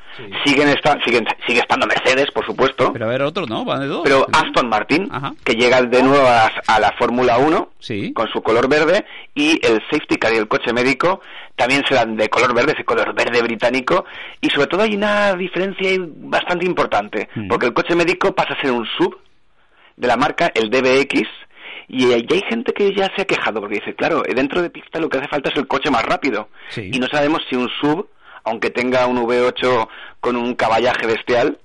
Speaker 23: Siguen esta, siguen, sigue estando Mercedes, por supuesto.
Speaker 3: Pero a ver, otro, ¿no? Van de dos.
Speaker 23: Pero Aston Martin, que llega de nuevo a, a la Fórmula 1 con su color verde y el safety car y el coche médico también serán de color verde, ese color verde británico. Y sobre todo hay una diferencia bastante importante, porque el coche médico pasa a ser un sub de la marca, el DBX, y ya hay gente que ya se ha quejado porque dice, claro, dentro de pista lo que hace falta es el coche más rápido. Y no sabemos si un sub, aunque tenga un V8 con un caballaje bestial,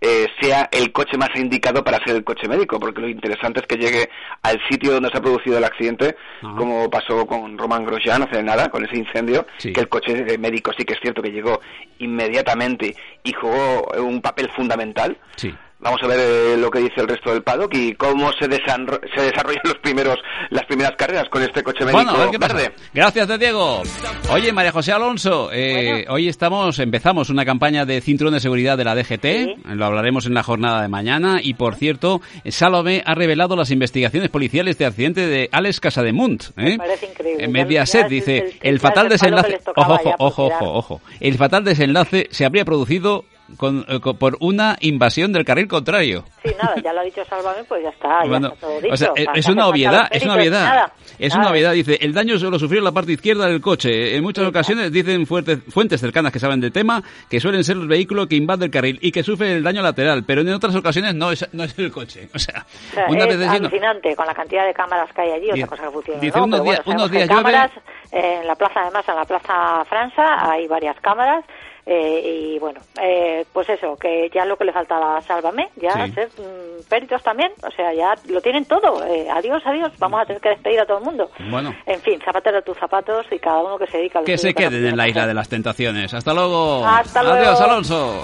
Speaker 23: eh, sea el coche más indicado para ser el coche médico, porque lo interesante es que llegue al sitio donde se ha producido el accidente, como pasó con Roman Grosjean hace nada, con ese incendio, que el coche médico sí que es cierto que llegó inmediatamente y jugó un papel fundamental.
Speaker 3: Sí.
Speaker 23: Vamos a ver eh, lo que dice el resto del paddock y cómo se, desanro- se desarrollan los primeros, las primeras carreras con este coche médico
Speaker 3: Bueno, a ver qué pasa.
Speaker 23: verde.
Speaker 3: Gracias, de Diego. Oye, María José Alonso, eh, hoy estamos, empezamos una campaña de cinturón de seguridad de la DGT, lo hablaremos en la jornada de mañana, y por cierto, Salome ha revelado las investigaciones policiales de accidente de Alex Casademunt. ¿eh?
Speaker 9: Parece increíble.
Speaker 3: En Mediaset
Speaker 9: ya
Speaker 3: dice,
Speaker 9: el-
Speaker 3: el, fatal desenlace, ojo, ojo, ojo, ojo, el fatal desenlace se habría producido con- eh, con- por una invasión del carril contrario.
Speaker 9: Sí, nada, ya lo ha dicho Sálvame, pues ya está, ya
Speaker 3: Bueno,
Speaker 9: está todo dicho.
Speaker 3: o sea, es una obviedad, es una obviedad.
Speaker 9: nada,
Speaker 3: Es
Speaker 9: nada.
Speaker 3: una obviedad, dice, el daño solo sufrió la parte izquierda del coche. En muchas ocasiones dicen fuertes- fuentes cercanas que saben del tema que suelen ser los vehículos que invaden el carril y que sufren el daño lateral, pero en otras ocasiones no es, no es el coche. O sea,
Speaker 9: O sea,
Speaker 3: una
Speaker 9: es
Speaker 3: vez
Speaker 9: alucinante con la cantidad de cámaras que hay allí,
Speaker 3: Dice-
Speaker 9: otra cosa que funciona.
Speaker 3: dice
Speaker 9: ¿no?
Speaker 3: unos días-
Speaker 9: bueno,
Speaker 3: unos
Speaker 9: sabemos que
Speaker 3: días llueve-
Speaker 9: cámaras, eh, en la plaza, además, en la plaza Francia hay varias cámaras. Eh, y bueno, eh, pues eso, que ya lo que le faltaba, sálvame, ya ser mm, peritos también, o sea, ya lo tienen todo. Eh, adiós, adiós, vamos a tener que despedir a todo el mundo.
Speaker 3: Bueno.
Speaker 9: En fin, zapatero tus zapatos y cada uno que se dedica a lo
Speaker 3: Que se queden en la isla de las tentaciones. Hasta luego.
Speaker 9: Hasta luego.
Speaker 3: Adiós, Alonso.